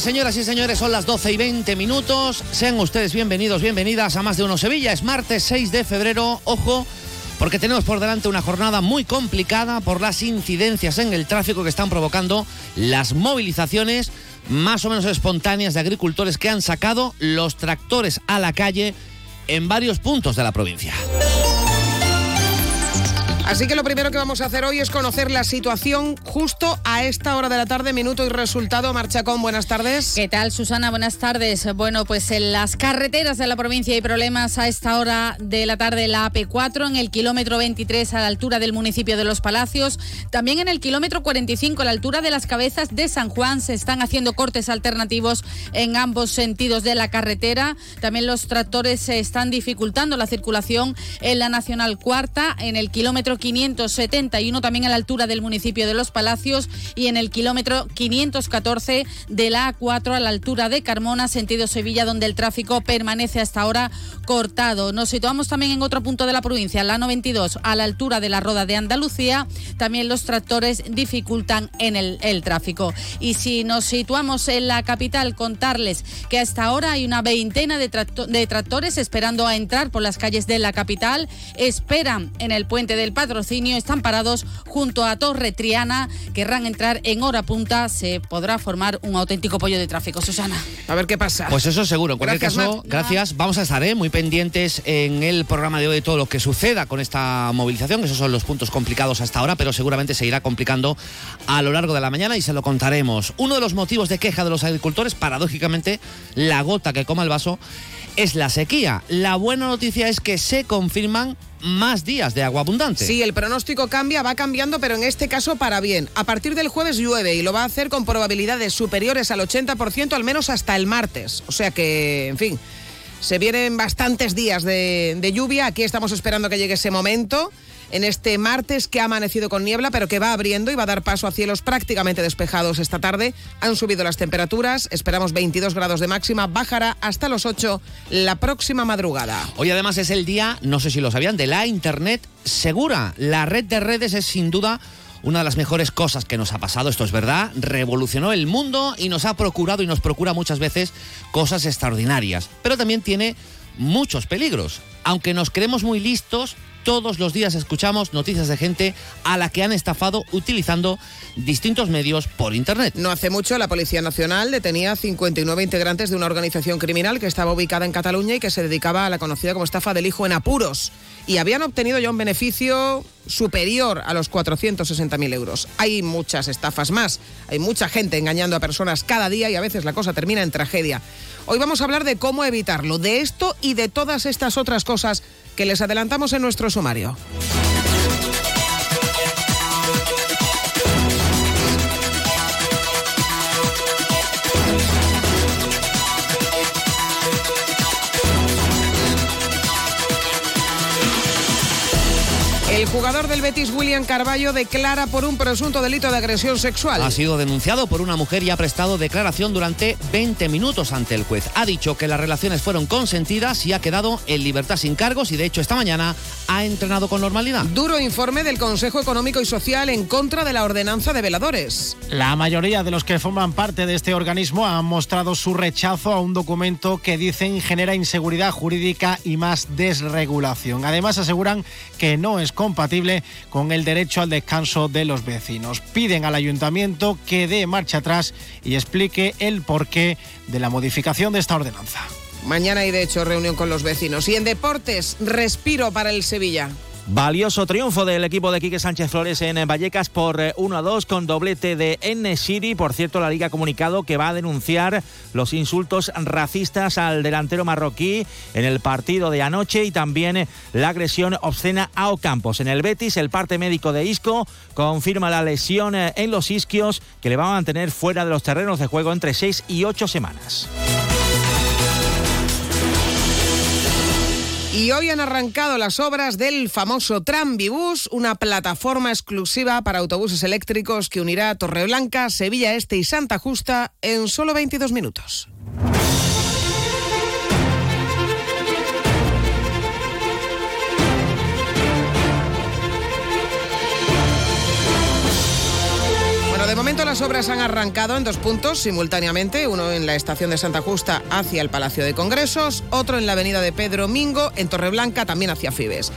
señoras y señores. Son las 12 y 20 minutos. Sean ustedes bienvenidos, bienvenidas a Más de Uno Sevilla. Es martes 6 de febrero. Ojo, porque tenemos por delante una jornada muy complicada por las incidencias en el tráfico que están provocando las movilizaciones más o menos espontáneas de agricultores que han sacado los tractores a la calle en varios puntos de la provincia. Así que lo primero que vamos a hacer hoy es conocer la situación justo a esta hora de la tarde, minuto y resultado. Marcha con buenas tardes. ¿Qué tal, Susana? Buenas tardes. Bueno, pues en las carreteras de la provincia hay problemas a esta hora de la tarde la AP4, en el kilómetro 23 a la altura del municipio de Los Palacios. También en el kilómetro 45 a la altura de las cabezas de San Juan se están haciendo cortes alternativos en ambos sentidos de la carretera. También los tractores se están dificultando la circulación en la Nacional Cuarta, en el kilómetro 571 también a la altura del municipio de Los Palacios y en el kilómetro 514 de la A4 a la altura de Carmona, sentido Sevilla, donde el tráfico permanece hasta ahora cortado. Nos situamos también en otro punto de la provincia, la 92, a la altura de la Roda de Andalucía. También los tractores dificultan en el, tráfico. Y si nos situamos en la capital, contarles que hasta ahora hay una veintena de, tracto- de tractores esperando a entrar por las calles de la capital. Esperan en el puente del patrocinio, están parados junto a Torre Triana. Querrán entrar en hora punta. Se podrá formar un auténtico pollo de tráfico. Susana. A ver qué pasa. Pues eso seguro. En cualquier Gracias, caso, Mar. gracias. Vamos a estar ¿eh? muy pendientes en el programa de hoy de todo lo que suceda con esta movilización. Esos son los puntos complicados hasta ahora, pero seguramente se irá complicando a lo largo de la mañana y se lo contaremos. Uno de los motivos de queja de los agricultores, paradójicamente, la gota que coma el vaso, es la sequía. La buena noticia es que se confirman más días de agua abundante. Sí, el pronóstico cambia, va cambiando, pero en este caso para bien. A partir del jueves llueve y lo va a hacer con probabilidades superiores al 80%, al menos hasta el martes. O sea que, en fin, se vienen bastantes días de, de lluvia. Aquí estamos esperando que llegue ese momento. En este martes que ha amanecido con niebla, pero que va abriendo y va a dar paso a cielos prácticamente despejados esta tarde. Han subido las temperaturas, esperamos 22 grados de máxima, bajará hasta los 8 la próxima madrugada. Hoy además es el día, no sé si lo sabían, de la Internet segura. La red de redes es sin duda una de las mejores cosas que nos ha pasado, esto es verdad, revolucionó el mundo y nos ha procurado y nos procura muchas veces cosas extraordinarias, pero también tiene muchos peligros. Aunque nos creemos muy listos, todos los días escuchamos noticias de gente a la que han estafado utilizando distintos medios por Internet. No hace mucho la Policía Nacional detenía 59 integrantes de una organización criminal que estaba ubicada en Cataluña y que se dedicaba a la conocida como estafa del hijo en apuros. Y habían obtenido ya un beneficio superior a los 460.000 euros. Hay muchas estafas más, hay mucha gente engañando a personas cada día y a veces la cosa termina en tragedia. Hoy vamos a hablar de cómo evitarlo, de esto y de todas estas otras cosas que les adelantamos en nuestro sumario. Jugador del Betis, William Carballo, declara por un presunto delito de agresión sexual. Ha sido denunciado por una mujer y ha prestado declaración durante 20 minutos ante el juez. Ha dicho que las relaciones fueron consentidas y ha quedado en libertad sin cargos y de hecho esta mañana ha entrenado con normalidad. Duro informe del Consejo Económico y Social en contra de la ordenanza de veladores. La mayoría de los que forman parte de este organismo han mostrado su rechazo a un documento que dicen genera inseguridad jurídica y más desregulación. Además aseguran que no es con el derecho al descanso de los vecinos. Piden al ayuntamiento que dé marcha atrás y explique el porqué de la modificación de esta ordenanza. Mañana hay de hecho reunión con los vecinos. Y en deportes, respiro para el Sevilla. Valioso triunfo del equipo de Quique Sánchez Flores en Vallecas por 1 a 2 con doblete de N-City. Por cierto, la Liga ha comunicado que va a denunciar los insultos racistas al delantero marroquí en el partido de anoche y también la agresión obscena a Ocampos. En el Betis, el parte médico de Isco confirma la lesión en los isquios que le va a mantener fuera de los terrenos de juego entre 6 y 8 semanas. Y hoy han arrancado las obras del famoso Trambibus, una plataforma exclusiva para autobuses eléctricos que unirá Torreblanca, Sevilla Este y Santa Justa en solo 22 minutos. De momento las obras han arrancado en dos puntos simultáneamente, uno en la estación de Santa Justa hacia el Palacio de Congresos, otro en la avenida de Pedro Mingo, en Torreblanca, también hacia Fibes.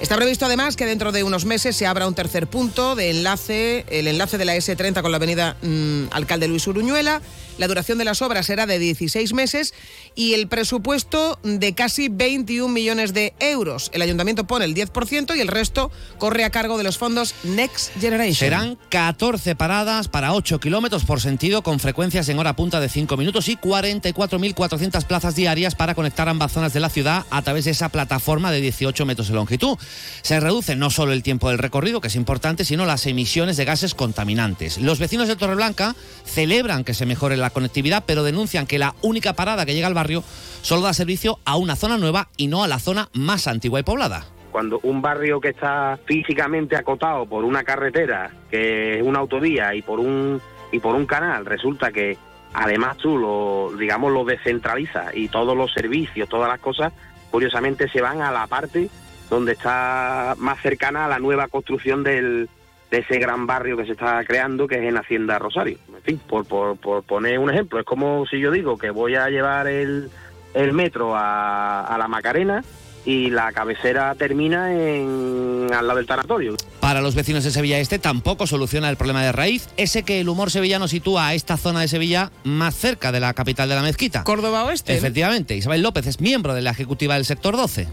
Está previsto además que dentro de unos meses se abra un tercer punto de enlace, el enlace de la S30 con la avenida mm, Alcalde Luis Uruñuela. La duración de las obras será de 16 meses y el presupuesto de casi 21 millones de euros. El ayuntamiento pone el 10% y el resto corre a cargo de los fondos Next Generation. Serán 14 paradas para 8 kilómetros por sentido con frecuencias en hora punta de 5 minutos y 44.400 plazas diarias para conectar ambas zonas de la ciudad a través de esa plataforma de 18 metros de longitud. Se reduce no solo el tiempo del recorrido, que es importante, sino las emisiones de gases contaminantes. Los vecinos de Torreblanca celebran que se mejore la conectividad, pero denuncian que la única parada que llega al barrio solo da servicio a una zona nueva y no a la zona más antigua y poblada. Cuando un barrio que está físicamente acotado por una carretera, que es una autovía y por un y por un canal, resulta que además tú lo digamos lo descentralizas y todos los servicios, todas las cosas, curiosamente se van a la parte donde está más cercana a la nueva construcción del, de ese gran barrio que se está creando, que es en Hacienda Rosario. En fin, por, por, por poner un ejemplo, es como si yo digo que voy a llevar el, el metro a, a la Macarena y la cabecera termina en al lado del tanatorio. Para los vecinos de Sevilla Este tampoco soluciona el problema de raíz, ese que el humor sevillano sitúa a esta zona de Sevilla más cerca de la capital de la mezquita. Córdoba Oeste. ¿no? Efectivamente, Isabel López es miembro de la ejecutiva del sector 12.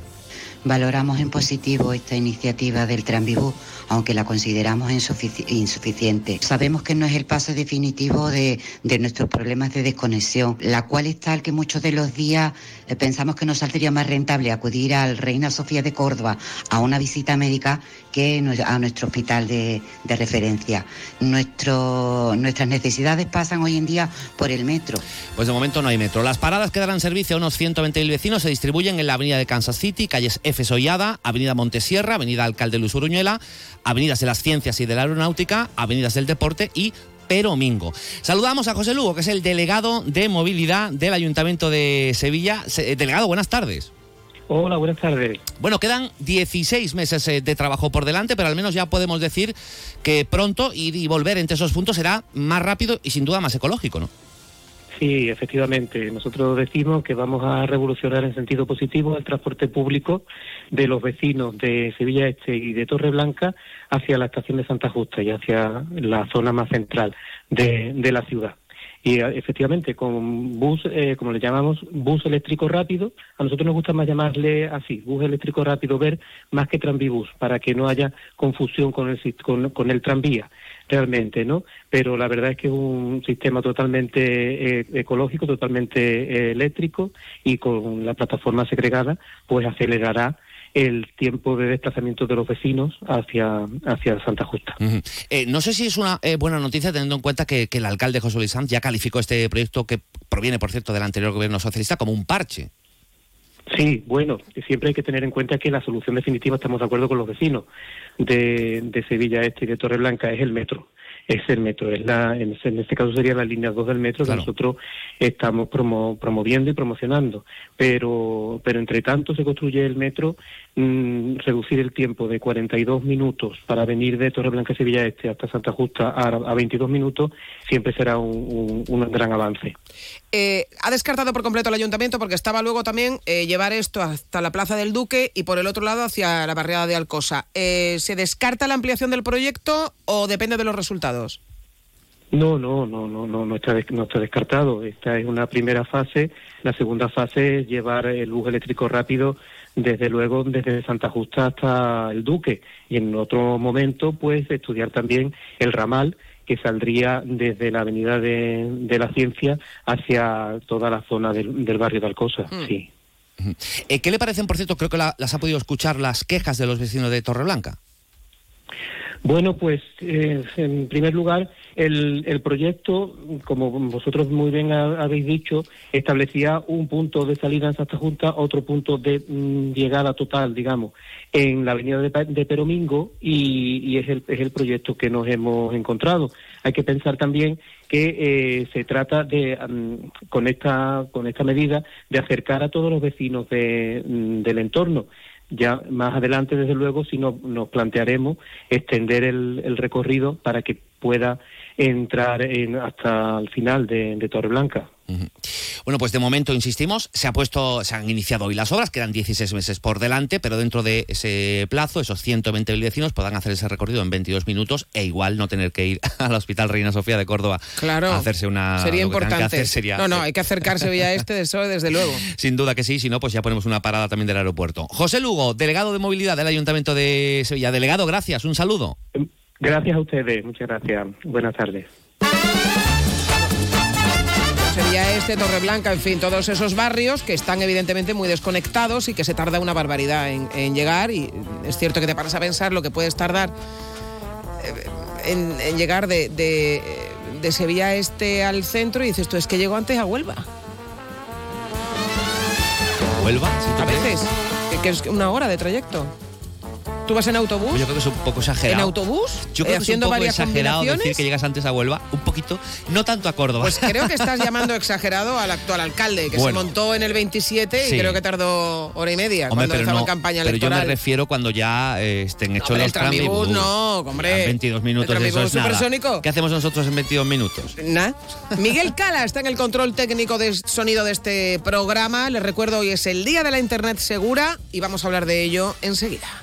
Valoramos en positivo esta iniciativa del Tranvibú, aunque la consideramos insufici- insuficiente. Sabemos que no es el paso definitivo de, de nuestros problemas de desconexión, la cual es tal que muchos de los días eh, pensamos que nos saldría más rentable acudir al Reina Sofía de Córdoba a una visita médica que a nuestro hospital de, de referencia. Nuestro, nuestras necesidades pasan hoy en día por el metro. Pues de momento no hay metro. Las paradas que darán servicio a unos 120.000 vecinos se distribuyen en la avenida de Kansas City, calles F. Sollada, avenida Montesierra, avenida Alcalde Luis Uruñuela, avenidas de las Ciencias y de la Aeronáutica, avenidas del Deporte y Peromingo. Saludamos a José Lugo, que es el delegado de movilidad del Ayuntamiento de Sevilla. Se- Delegado, buenas tardes. Hola, buenas tardes. Bueno, quedan 16 meses eh, de trabajo por delante, pero al menos ya podemos decir que pronto ir y volver entre esos puntos será más rápido y sin duda más ecológico, ¿no? Sí, efectivamente. Nosotros decimos que vamos a revolucionar en sentido positivo el transporte público de los vecinos de Sevilla Este y de Torreblanca hacia la estación de Santa Justa y hacia la zona más central de, de la ciudad. Y eh, efectivamente, con bus, eh, como le llamamos, bus eléctrico rápido, a nosotros nos gusta más llamarle así, bus eléctrico rápido ver, más que tranvibus, para que no haya confusión con el, con, con el tranvía realmente, ¿no? Pero la verdad es que es un sistema totalmente eh, ecológico, totalmente eh, eléctrico y con la plataforma segregada, pues acelerará el tiempo de desplazamiento de los vecinos hacia, hacia Santa Justa. Eh, no sé si es una eh, buena noticia teniendo en cuenta que, que el alcalde José Luis Sanz ya calificó este proyecto que proviene, por cierto, del anterior gobierno socialista como un parche. Sí, bueno, siempre hay que tener en cuenta que la solución definitiva, estamos de acuerdo con los vecinos de, de Sevilla Este y de Torreblanca, es el metro. Es el metro, es la, en, este caso sería la línea 2 del metro Claro. que nosotros estamos promo- promoviendo y promocionando. Pero, pero entre tanto se construye el metro, mm, reducir el tiempo de 42 minutos para venir de Torreblanca Sevilla Este hasta Santa Justa a, a 22 minutos, siempre será un, un- un gran avance. Eh, ha descartado por completo el ayuntamiento porque estaba luego también eh, llevar esto hasta la Plaza del Duque y por el otro lado hacia la barriada de Alcosa. Eh, ¿Se descarta la ampliación del proyecto o depende de los resultados? No, no, no, no, no, no está, no está descartado. Esta es una primera fase. La segunda fase es llevar el bus eléctrico rápido desde luego desde Santa Justa hasta el Duque y en otro momento pues estudiar también el ramal que saldría desde la Avenida de, la Ciencia hacia toda la zona del, barrio de Alcosa, mm. sí. Eh, ¿Qué le parecen, por cierto, creo que las ha podido escuchar las quejas de los vecinos de Torreblanca? Bueno, pues eh, en primer lugar, el, el, proyecto, como vosotros muy bien habéis dicho, establecía un punto de salida en Santa Junta, otro punto de mm, llegada total, digamos, en la avenida de, de Peromingo y, es, el, es el proyecto que nos hemos encontrado. Hay que pensar también que eh, se trata de, mm, con, esta, con esta medida, de acercar a todos los vecinos de, mm, del entorno ya más adelante, desde luego, si no, nos plantearemos extender el, recorrido para que pueda entrar en, hasta el final de, de Torreblanca. Bueno, pues de momento, insistimos, se ha puesto, se han iniciado hoy las obras, quedan 16 meses por delante, pero dentro de ese plazo, esos 120 vecinos podrán hacer ese recorrido en 22 minutos e igual no tener que ir al Hospital Reina Sofía de Córdoba claro, a hacerse una... Sería importante. no, no, hay que acercarse a este, eso desde luego. Sin duda que sí, si no, pues ya ponemos una parada también del aeropuerto. José Lugo, delegado de movilidad del Ayuntamiento de Sevilla. Delegado, gracias, un saludo. Gracias a ustedes, muchas gracias. Buenas tardes sería este, Torreblanca, en fin, todos esos barrios que están evidentemente muy desconectados y que se tarda una barbaridad en, llegar. Y es cierto que te paras a pensar lo que puedes tardar eh, en, llegar de, de, Sevilla Este al centro y dices, tú es que llego antes a Huelva. ¿Huelva? a veces, que es una hora de trayecto. ¿Tú vas en autobús? Yo creo que es un poco exagerado. ¿En autobús? Yo creo que es un poco exagerado decir que llegas antes a Huelva, un poquito, no tanto a Córdoba. Pues creo que estás llamando exagerado al actual alcalde, que se montó en el 27 y creo que tardó hora y media cuando estaba en campaña electoral. Pero yo me refiero cuando ya eh, estén hechos los tramibús. No, hombre. 22 minutos, eso es nada. ¿Qué hacemos nosotros en 22 minutos? Nada. Miguel Cala está en el control técnico de sonido de este programa. Les recuerdo, hoy es el Día de la Internet Segura y vamos a hablar de ello enseguida.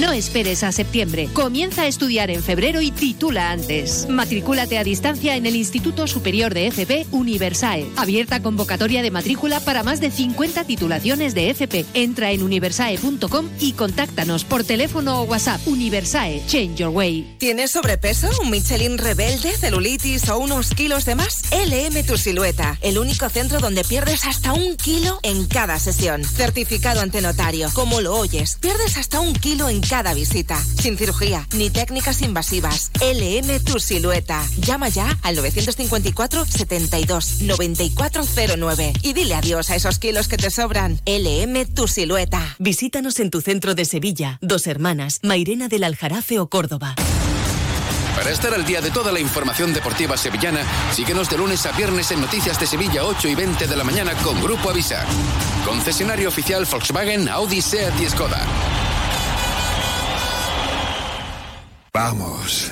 No esperes a septiembre. Comienza a estudiar en febrero y titula antes. Matricúlate a distancia en el Instituto Superior de FP Universae. Abierta convocatoria de matrícula para más de 50 titulaciones de FP. Entra en universae.com y contáctanos por teléfono o WhatsApp. Universae, change your way. ¿Tienes sobrepeso, un Michelin rebelde, celulitis o unos kilos de más? LM Tu Silueta, el único centro donde pierdes hasta un kilo en cada sesión. Certificado ante notario. Como lo oyes, pierdes hasta un kilo en cada visita, sin cirugía ni técnicas invasivas. LM Tu Silueta. Llama ya al 954 72 9409 y dile adiós a esos kilos que te sobran. LM Tu Silueta. Visítanos en tu centro de Sevilla, Dos Hermanas, Mairena del Aljarafe o Córdoba. Para estar al día de toda la información deportiva sevillana, síguenos de lunes a viernes en Noticias de Sevilla 8 y 20 de la mañana con Grupo Avisa. Concesionario oficial Volkswagen, Audi, Seat y Skoda. Vamos,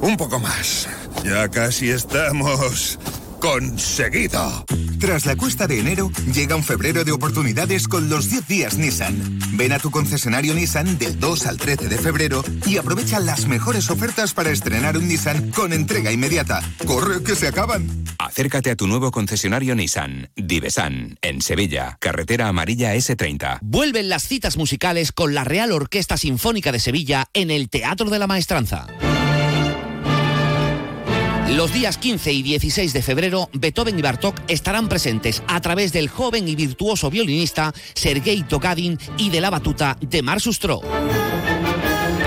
un poco más. Ya casi estamos conseguido. Tras la cuesta de enero, llega un febrero de oportunidades con los 10 días Nissan. Ven a tu concesionario Nissan del 2 al 13 de febrero y aprovecha las mejores ofertas para estrenar un Nissan con entrega inmediata. ¡Corre que se acaban! Acércate a tu nuevo concesionario Nissan, Divesan, en Sevilla, carretera amarilla S30. Vuelven las citas musicales con la Real Orquesta Sinfónica de Sevilla en el Teatro de la Maestranza. Los días 15 y 16 de febrero, Beethoven y Bartók estarán presentes a través del joven y virtuoso violinista Sergei Togadin y de la batuta de Mar Sustro.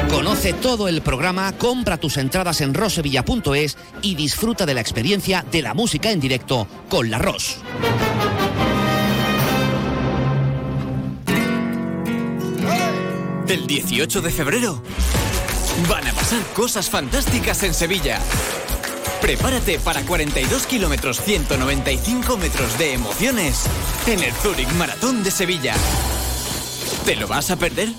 Conoce todo el programa, compra tus entradas en rosevilla.es y disfruta de la experiencia de la música en directo con la Ros. El 18 de febrero van a pasar cosas fantásticas en Sevilla. Prepárate para 42 kilómetros 195 metros de emociones en el Zurich Maratón de Sevilla. ¿Te lo vas a perder?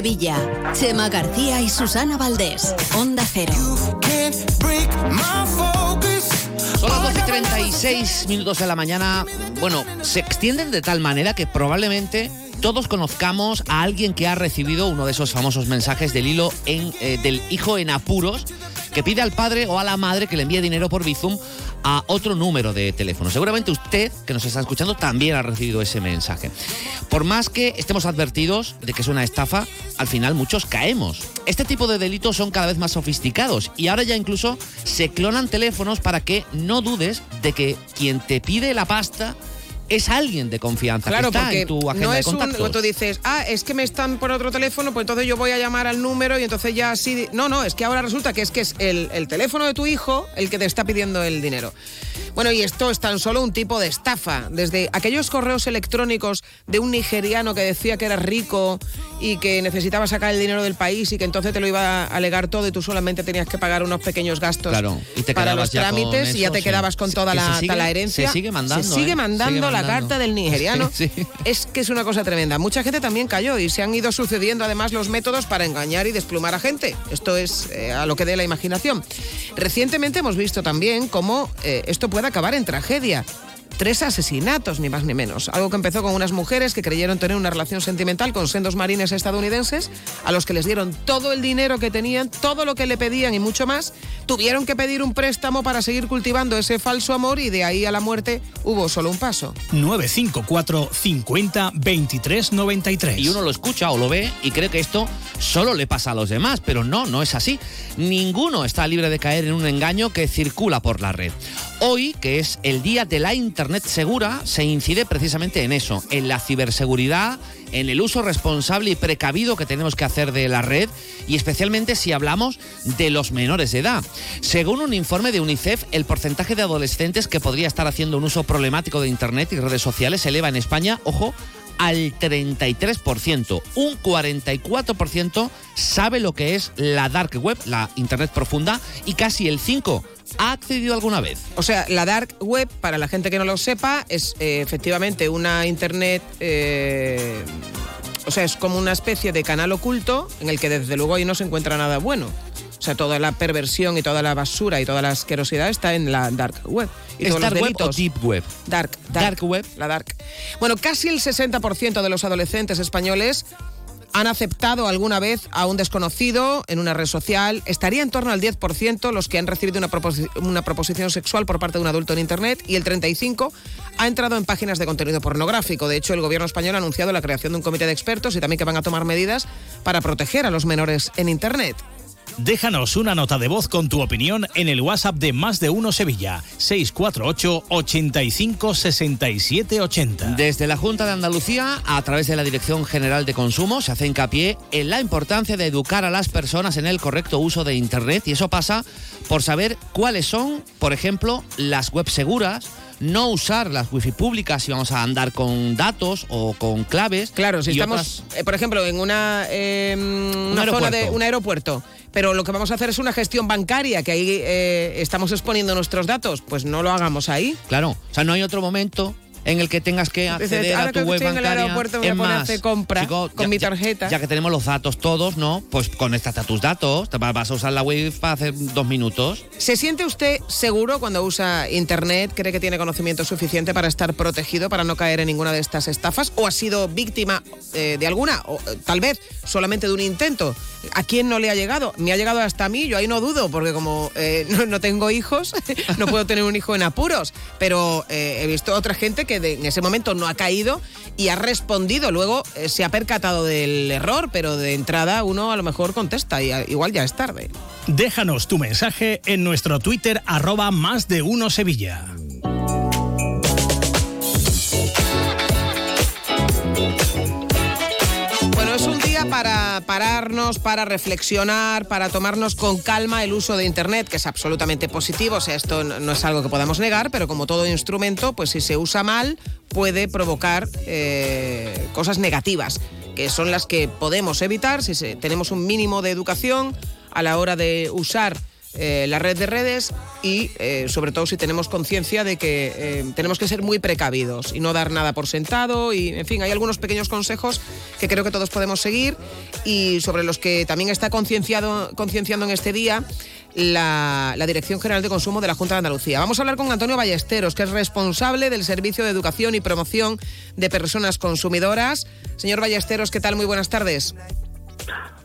Sevilla. Chema García y Susana Valdés. Onda Cero. Son las 12 y 36 minutos de la mañana. Bueno, se extienden de tal manera que probablemente todos conozcamos a alguien que ha recibido uno de esos famosos mensajes del hilo en, eh, del hijo en apuros que pide al padre o a la madre que le envíe dinero por Bizum a otro número de teléfono. Seguramente usted, que nos está escuchando, también ha recibido ese mensaje. Por más que estemos advertidos de que es una estafa, al final muchos caemos. Este tipo de delitos son cada vez más sofisticados y ahora ya incluso se clonan teléfonos para que no dudes de que quien te pide la pasta es alguien de confianza Claro, que está porque en tu agenda no de es un. contactos. Tú dices, ah, es que me están por otro teléfono, pues entonces yo voy a llamar al número y entonces ya así. No, no, es que ahora resulta que es que es el, el teléfono de tu hijo el que te está pidiendo el dinero. Bueno, y esto es tan solo un tipo de estafa. Desde aquellos correos electrónicos de un nigeriano que decía que era rico y que necesitaba sacar el dinero del país y que entonces te lo iba a alegar todo y tú solamente tenías que pagar unos pequeños gastos Claro, y te para los trámites y ya te sí. quedabas con Sí, toda la, sigue- la herencia. se sigue mandando, Se sigue ¿eh? mandando la carta del nigeriano. Sí. Es que es una cosa tremenda. Mucha gente también cayó y se han ido sucediendo además los métodos para engañar y desplumar a gente. Esto es eh, a lo que dé la imaginación. Recientemente hemos visto también cómo eh, esto puede acabar en tragedia. Tres asesinatos, ni más ni menos. Algo que empezó con unas mujeres que creyeron tener una relación sentimental con sendos marines estadounidenses, a los que les dieron todo el dinero que tenían, todo lo que le pedían y mucho más. Tuvieron que pedir un préstamo para seguir cultivando ese falso amor y de ahí a la muerte hubo solo un paso. 954 50 23 93. Y uno lo escucha o lo ve y cree que esto solo le pasa a los demás, pero no, no es así. Ninguno está libre de caer en un engaño que circula por la red. Hoy, que es el día de la Internet segura, se incide precisamente en eso, en la ciberseguridad, en el uso responsable y precavido que tenemos que hacer de la red y especialmente si hablamos de los menores de edad. Según un informe de UNICEF, el porcentaje de adolescentes que podría estar haciendo un uso problemático de Internet y redes sociales se eleva en España, ojo, al 33%. Un 44% sabe lo que es la dark web, la Internet profunda, y casi el 5% ha accedido alguna vez. O sea, la dark web, para la gente que no lo sepa, es eh, efectivamente una internet. eh, o sea, es como una especie de canal oculto en el que desde luego ahí no se encuentra nada bueno. O sea, toda la perversión y toda la basura y toda la asquerosidad está en la dark web. Y ¿Es todos los dark web o deep web? Dark, dark, web. La dark. Bueno, casi el 60% de los adolescentes españoles han aceptado alguna vez a un desconocido en una red social. Estaría en torno al 10% los que han recibido una, proposi- una proposición sexual por parte de un adulto en Internet y el 35% ha entrado en páginas de contenido pornográfico. De hecho, el gobierno español ha anunciado la creación de un comité de expertos y también que van a tomar medidas para proteger a los menores en Internet. Déjanos una nota de voz con tu opinión en el WhatsApp de Más de Uno Sevilla, 648 85 67 80. Desde la Junta de Andalucía, a través de la Dirección General de Consumo, se hace hincapié en la importancia de educar a las personas en el correcto uso de Internet y eso pasa por saber cuáles son, por ejemplo, las webs seguras, no usar las wifi públicas si vamos a andar con datos o con claves. Claro, si estamos, otras- eh, por ejemplo, en una, eh, una zona de un aeropuerto, pero lo que vamos a hacer es una gestión bancaria, que ahí eh, estamos exponiendo nuestros datos, pues no lo hagamos ahí. Claro, o sea, no hay otro momento en el que tengas que acceder ahora a tu web estoy en el bancaria. aeropuerto Es más, compra chico, con ya- mi tarjeta. Ya, que tenemos los datos todos, ¿no? Pues conéctate a tus datos. Vas a usar la web para hacer dos minutos. ¿Se siente usted seguro cuando usa Internet? ¿Cree que tiene conocimiento suficiente para estar protegido, para no caer en ninguna de estas estafas? ¿O ha sido víctima eh, de alguna? O eh, tal vez solamente de un intento. ¿A quién no le ha llegado? Me ha llegado hasta a mí, yo ahí no dudo, porque como eh, no, tengo hijos, no puedo tener un hijo en apuros. Pero eh, he visto otra gente que en ese momento no ha caído y ha respondido. Luego eh, se ha percatado del error, pero de entrada uno a lo mejor contesta y a- igual ya es tarde. Déjanos tu mensaje en nuestro Twitter arroba más de uno Sevilla. Pararnos, para reflexionar, para tomarnos con calma el uso de Internet, que es absolutamente positivo. O sea, esto no es algo que podamos negar, pero como todo instrumento, pues si se usa mal, puede provocar eh, cosas negativas, que son las que podemos evitar si tenemos un mínimo de educación a la hora de usar eh, la red de redes y eh, sobre todo si tenemos conciencia de que eh, tenemos que ser muy precavidos y no dar nada por sentado y en fin hay algunos pequeños consejos que creo que todos podemos seguir y sobre los que también está concienciado concienciando en este día la, la Dirección General de Consumo de la Junta de Andalucía. Vamos a hablar con Antonio Ballesteros, que es responsable del Servicio de Educación y Promoción de Personas Consumidoras. Señor Ballesteros, ¿qué tal? Muy buenas tardes.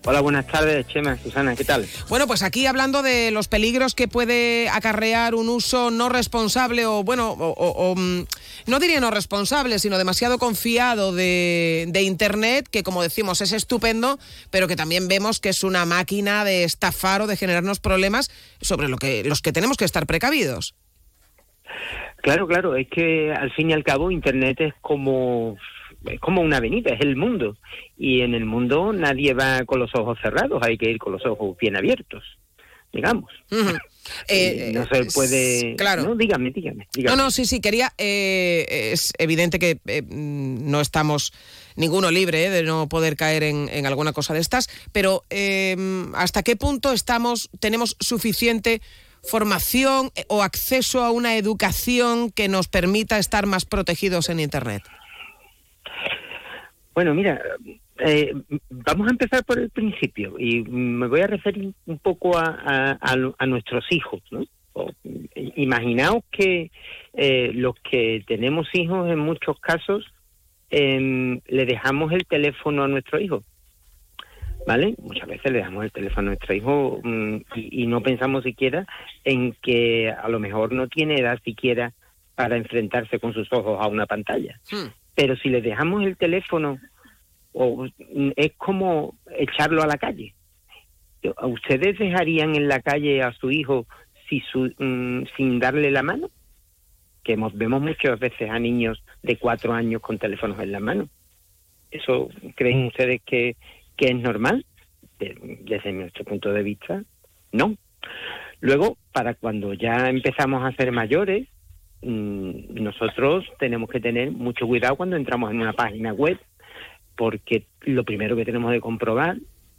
Hola, buenas tardes, Chema, Susana, ¿qué tal? Bueno, pues aquí hablando de los peligros que puede acarrear un uso no responsable o, bueno, o, o- o, mm, no diría no responsable, sino demasiado confiado de, de Internet, que como decimos es estupendo, pero que también vemos que es una máquina de estafar o de generarnos problemas sobre lo que, los que tenemos que estar precavidos. Claro, claro, es que al fin y al cabo Internet es como, es como una avenida, es el mundo. Y en el mundo nadie va con los ojos cerrados, hay que ir con los ojos bien abiertos, digamos. Eh, no se puede... claro. No, dígame, dígame. No, dígame. no, sí, sí, quería. eh, es evidente que eh, mm, no estamos ninguno libre eh, de no poder caer en, en alguna cosa de estas, pero eh, ¿hasta qué punto estamos, tenemos suficiente formación eh, o acceso a una educación que nos permita estar más protegidos en Internet? Bueno, mira, eh, vamos a empezar por el principio y me voy a referir un poco a, a- a a nuestros hijos. ¿no? Eh, imaginaos que eh, los que tenemos hijos en muchos casos em, le dejamos el teléfono a nuestro hijo. ¿Vale? Muchas veces le damos el teléfono a nuestro hijo mm, y, y no pensamos siquiera en que a lo mejor no tiene edad siquiera para enfrentarse con sus ojos a una pantalla. Pero si le dejamos el teléfono, o, mm, es como echarlo a la calle. ¿A ¿Ustedes dejarían en la calle a su hijo si su- mm, sin darle la mano? Que hemos- vemos muchas veces a niños de cuatro años con teléfonos en la mano. ¿Eso creen ustedes que, que es normal? De- desde nuestro punto de vista, no. Luego, para cuando ya empezamos a ser mayores, mm, nosotros tenemos que tener mucho cuidado cuando entramos en una página web, porque lo primero que tenemos que comprobar,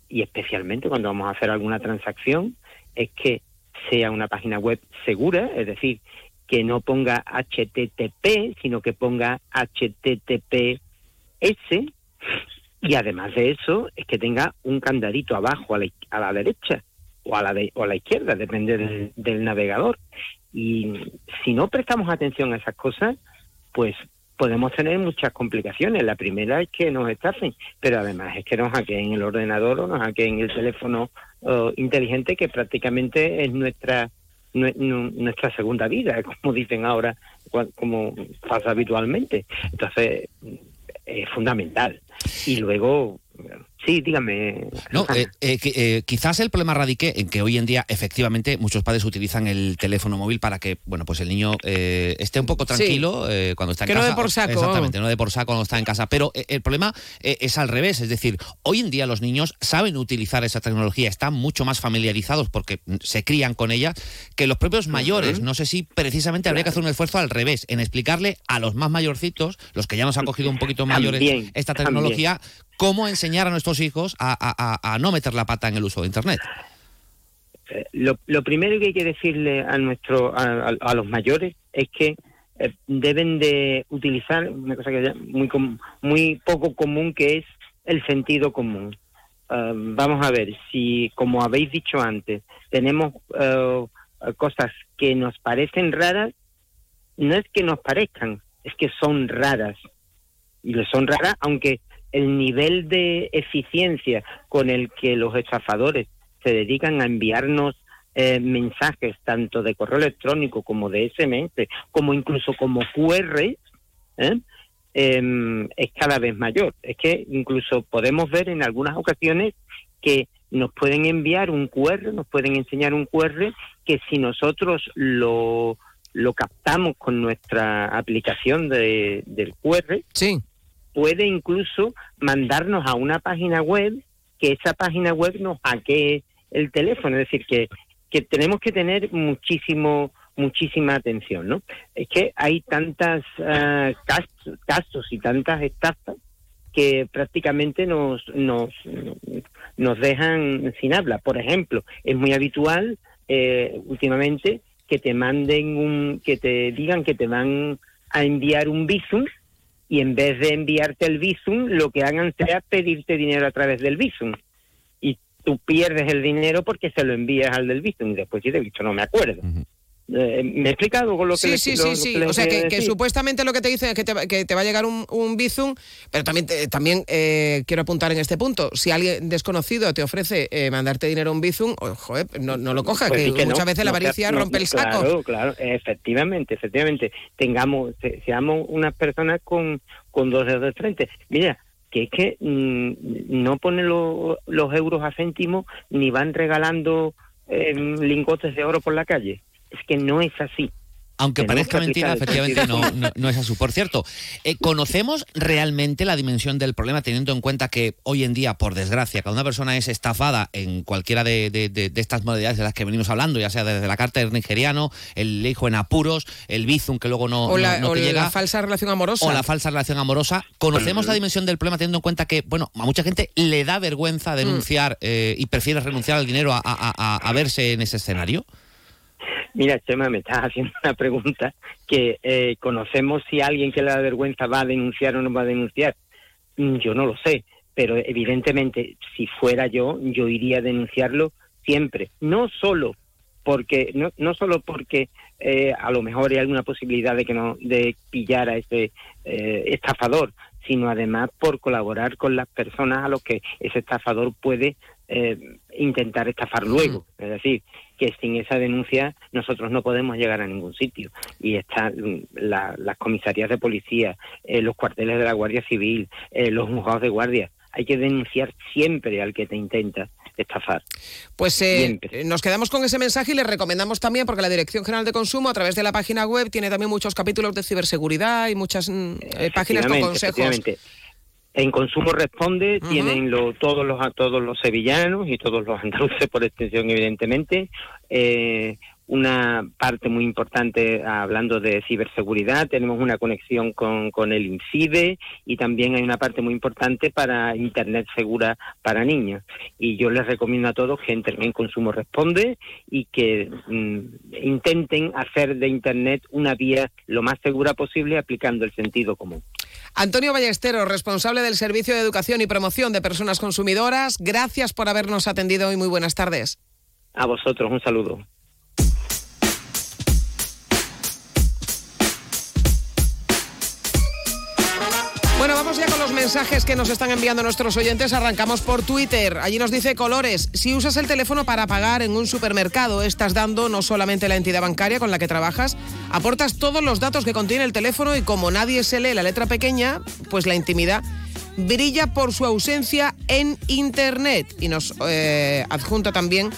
y especialmente cuando vamos a hacer alguna transacción, es que sea una página web segura, es decir, que no ponga HTTP, sino que ponga HTTPS, y además de eso, es que tenga un candadito abajo a la, a la derecha o a la, de- o a la izquierda, depende del, del navegador. Y si no prestamos atención a esas cosas, pues podemos tener muchas complicaciones. La primera es que nos estafen, pero además es que nos hackeen el ordenador o nos hackeen el teléfono inteligente, que prácticamente es nuestra nue- nu- nuestra segunda vida, como dicen ahora, como pasa habitualmente. Entonces, es fundamental. Y luego, sí, dígame. No, eh, eh, que, eh, quizás el problema radique en que hoy en día efectivamente muchos padres utilizan el teléfono móvil para que bueno pues el niño eh, esté un poco Sí. tranquilo eh, cuando está en Que no casa. dé por saco, Exactamente, no de por saco cuando está en casa. Pero eh, el problema eh, es al revés, es decir, hoy en día los niños saben utilizar esa tecnología, están mucho más familiarizados porque se crían con ella que los propios mayores. No sé si precisamente habría que hacer un esfuerzo al revés, en explicarle a los más mayorcitos, los que ya nos han cogido un poquito mayores También, esta también. Cómo enseñar a nuestros hijos a, no meter la pata en el uso de Internet. Eh, lo, primero que hay que decirle a nuestro a, a- los mayores es que eh, deben de utilizar una cosa que es muy, muy poco común que es el sentido común. Ah, vamos a ver, si como habéis dicho antes, tenemos eh, cosas que nos parecen raras, no es que nos parezcan, es que son raras. Y son raras, aunque el nivel de eficiencia con el que los estafadores se dedican a enviarnos eh, mensajes tanto de correo electrónico como de SMS, como incluso como QR, ¿eh? Em, es cada vez mayor. Es que incluso podemos ver en algunas ocasiones que nos pueden enviar un QR, nos pueden enseñar un QR que si nosotros lo, lo captamos con nuestra aplicación de, del QR, puede incluso mandarnos a una página web que esa página web nos hackee el teléfono. Es decir, que, que tenemos que tener muchísimo muchísima atención, ¿no? Es que hay tantas ah, casos, casos y tantas estafas que prácticamente nos, nos, nos dejan sin habla. Por ejemplo, es muy habitual eh, últimamente que te manden un, que te digan que te van a enviar un visum y en vez de enviarte el visum, lo que hagan sea pedirte dinero a través del visum. Y tú pierdes el dinero porque se lo envías al del visum y después dices, visto no me acuerdo. Eh, ¿Me he explicado con lo que Sí, le- sí, lo- sí, lo O sea, que, supuestamente lo que te dicen es que te, va- que te va a llegar un, un Bizum, pero también, te- también eh, quiero apuntar en este punto, si alguien desconocido te ofrece eh, mandarte dinero a un Bizum, oh, joder, no, no lo coja, Pues que, muchas no, veces la avaricia rompe el saco. Claro, claro, efectivamente, efectivamente. Tengamos, se- seamos unas personas con, con dos dedos de frente. Mira, que es que mm, no ponen lo- los euros a céntimos ni van regalando eh, lingotes de oro por la calle. Es que no es así. Aunque Tenemos parezca mentira, efectivamente no, sentido no, no es así. Por cierto, eh, ¿conocemos realmente la dimensión del problema teniendo en cuenta que hoy en día, por desgracia, cada una persona es estafada en cualquiera de, de- de- de estas modalidades de las que venimos hablando, ya sea desde la carta del nigeriano, el hijo en apuros, el bizum que luego no, o la, no- no o te la llega, falsa relación amorosa. o la falsa relación amorosa. ¿Conocemos la dimensión del problema teniendo en cuenta que, bueno, a mucha gente le da vergüenza denunciar eh, y prefiere renunciar al dinero a, a- a- a verse en ese escenario? Mira, Chema, me estás haciendo una pregunta que eh, conocemos si alguien que le da vergüenza va a denunciar o no va a denunciar. Mm, Yo no lo sé, pero evidentemente si fuera yo, yo iría a denunciarlo siempre. No solo porque no, no solo porque eh, a lo mejor hay alguna posibilidad de que no de pillar a ese eh, estafador, sino además por colaborar con las personas a los que ese estafador puede eh, intentar estafar luego. Es decir, que sin esa denuncia nosotros no podemos llegar a ningún sitio. Y están mm, la- las comisarías de policía, eh, los cuarteles de la Guardia Civil, eh, los juzgados de guardia. Hay que denunciar siempre al que te intenta estafar. Pues eh, nos quedamos con ese mensaje y les recomendamos también, porque la Dirección General de Consumo, a través de la página web, tiene también muchos capítulos de ciberseguridad y muchas mm, eh, páginas con consejos. En Consumo Responde tienen lo- todos los a todos los sevillanos y todos los andaluces por extensión, evidentemente. Eh, una parte muy importante hablando de ciberseguridad, tenemos una conexión con, con el INCIBE y también hay una parte muy importante para Internet segura para niños. Y yo les recomiendo a todos que entren en Consumo Responde y que mm, intenten hacer de Internet una vía lo más segura posible aplicando el sentido común. Antonio Ballesteros, responsable del Servicio de Educación y Promoción de Personas Consumidoras, gracias por habernos atendido y muy buenas tardes. A vosotros un saludo. Mensajes que nos están enviando nuestros oyentes. Arrancamos por Twitter. Allí nos dice Colores, si usas el teléfono para pagar en un supermercado, estás dando no solamente la entidad bancaria con la que trabajas, aportas todos los datos que contiene el teléfono y como nadie se lee la letra pequeña, pues la intimidad brilla por su ausencia en Internet. Y nos eh, adjunta también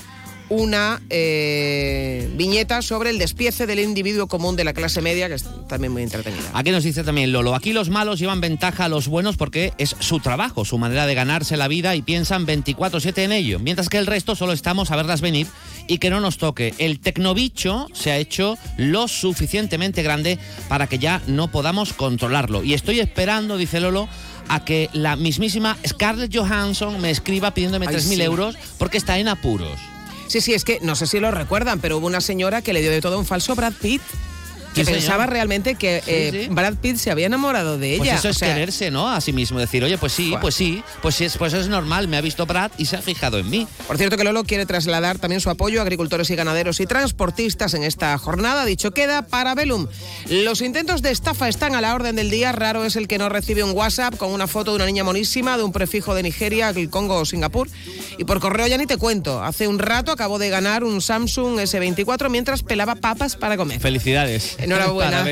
una eh, viñeta sobre el despiece del individuo común de la clase media, que es también muy entretenida. Aquí nos dice también Lolo, aquí los malos llevan ventaja a los buenos porque es su trabajo, su manera de ganarse la vida y piensan 24/7 en ello, mientras que el resto solo estamos a verlas venir y que no nos toque. El tecnobicho se ha hecho lo suficientemente grande para que ya no podamos controlarlo. Y estoy esperando, dice Lolo, a que la mismísima Scarlett Johansson me escriba pidiéndome Ay, 3.000 sí. euros porque está en apuros. Sí, sí, es que no sé si lo recuerdan, pero hubo una señora que le dio de todo un falso Brad Pitt. Que Sí, señor. pensaba realmente que eh, Brad Pitt se había enamorado de ella. Pues eso O es sea, quererse, ¿no? A sí mismo. Decir, oye, pues sí, pues sí, pues sí, es, pues es normal. Me ha visto Brad y se ha fijado en mí. Por cierto que Lolo quiere trasladar también su apoyo a agricultores y ganaderos y transportistas en esta jornada. Dicho queda para Belum. Los intentos de estafa están a la orden del día. Raro es el que no recibe un WhatsApp con una foto de una niña monísima de un prefijo de Nigeria, el Congo o Singapur. Y por correo ya ni te cuento. Hace un rato acabo de ganar un Samsung S24 mientras pelaba papas para comer. Felicidades. Enhorabuena.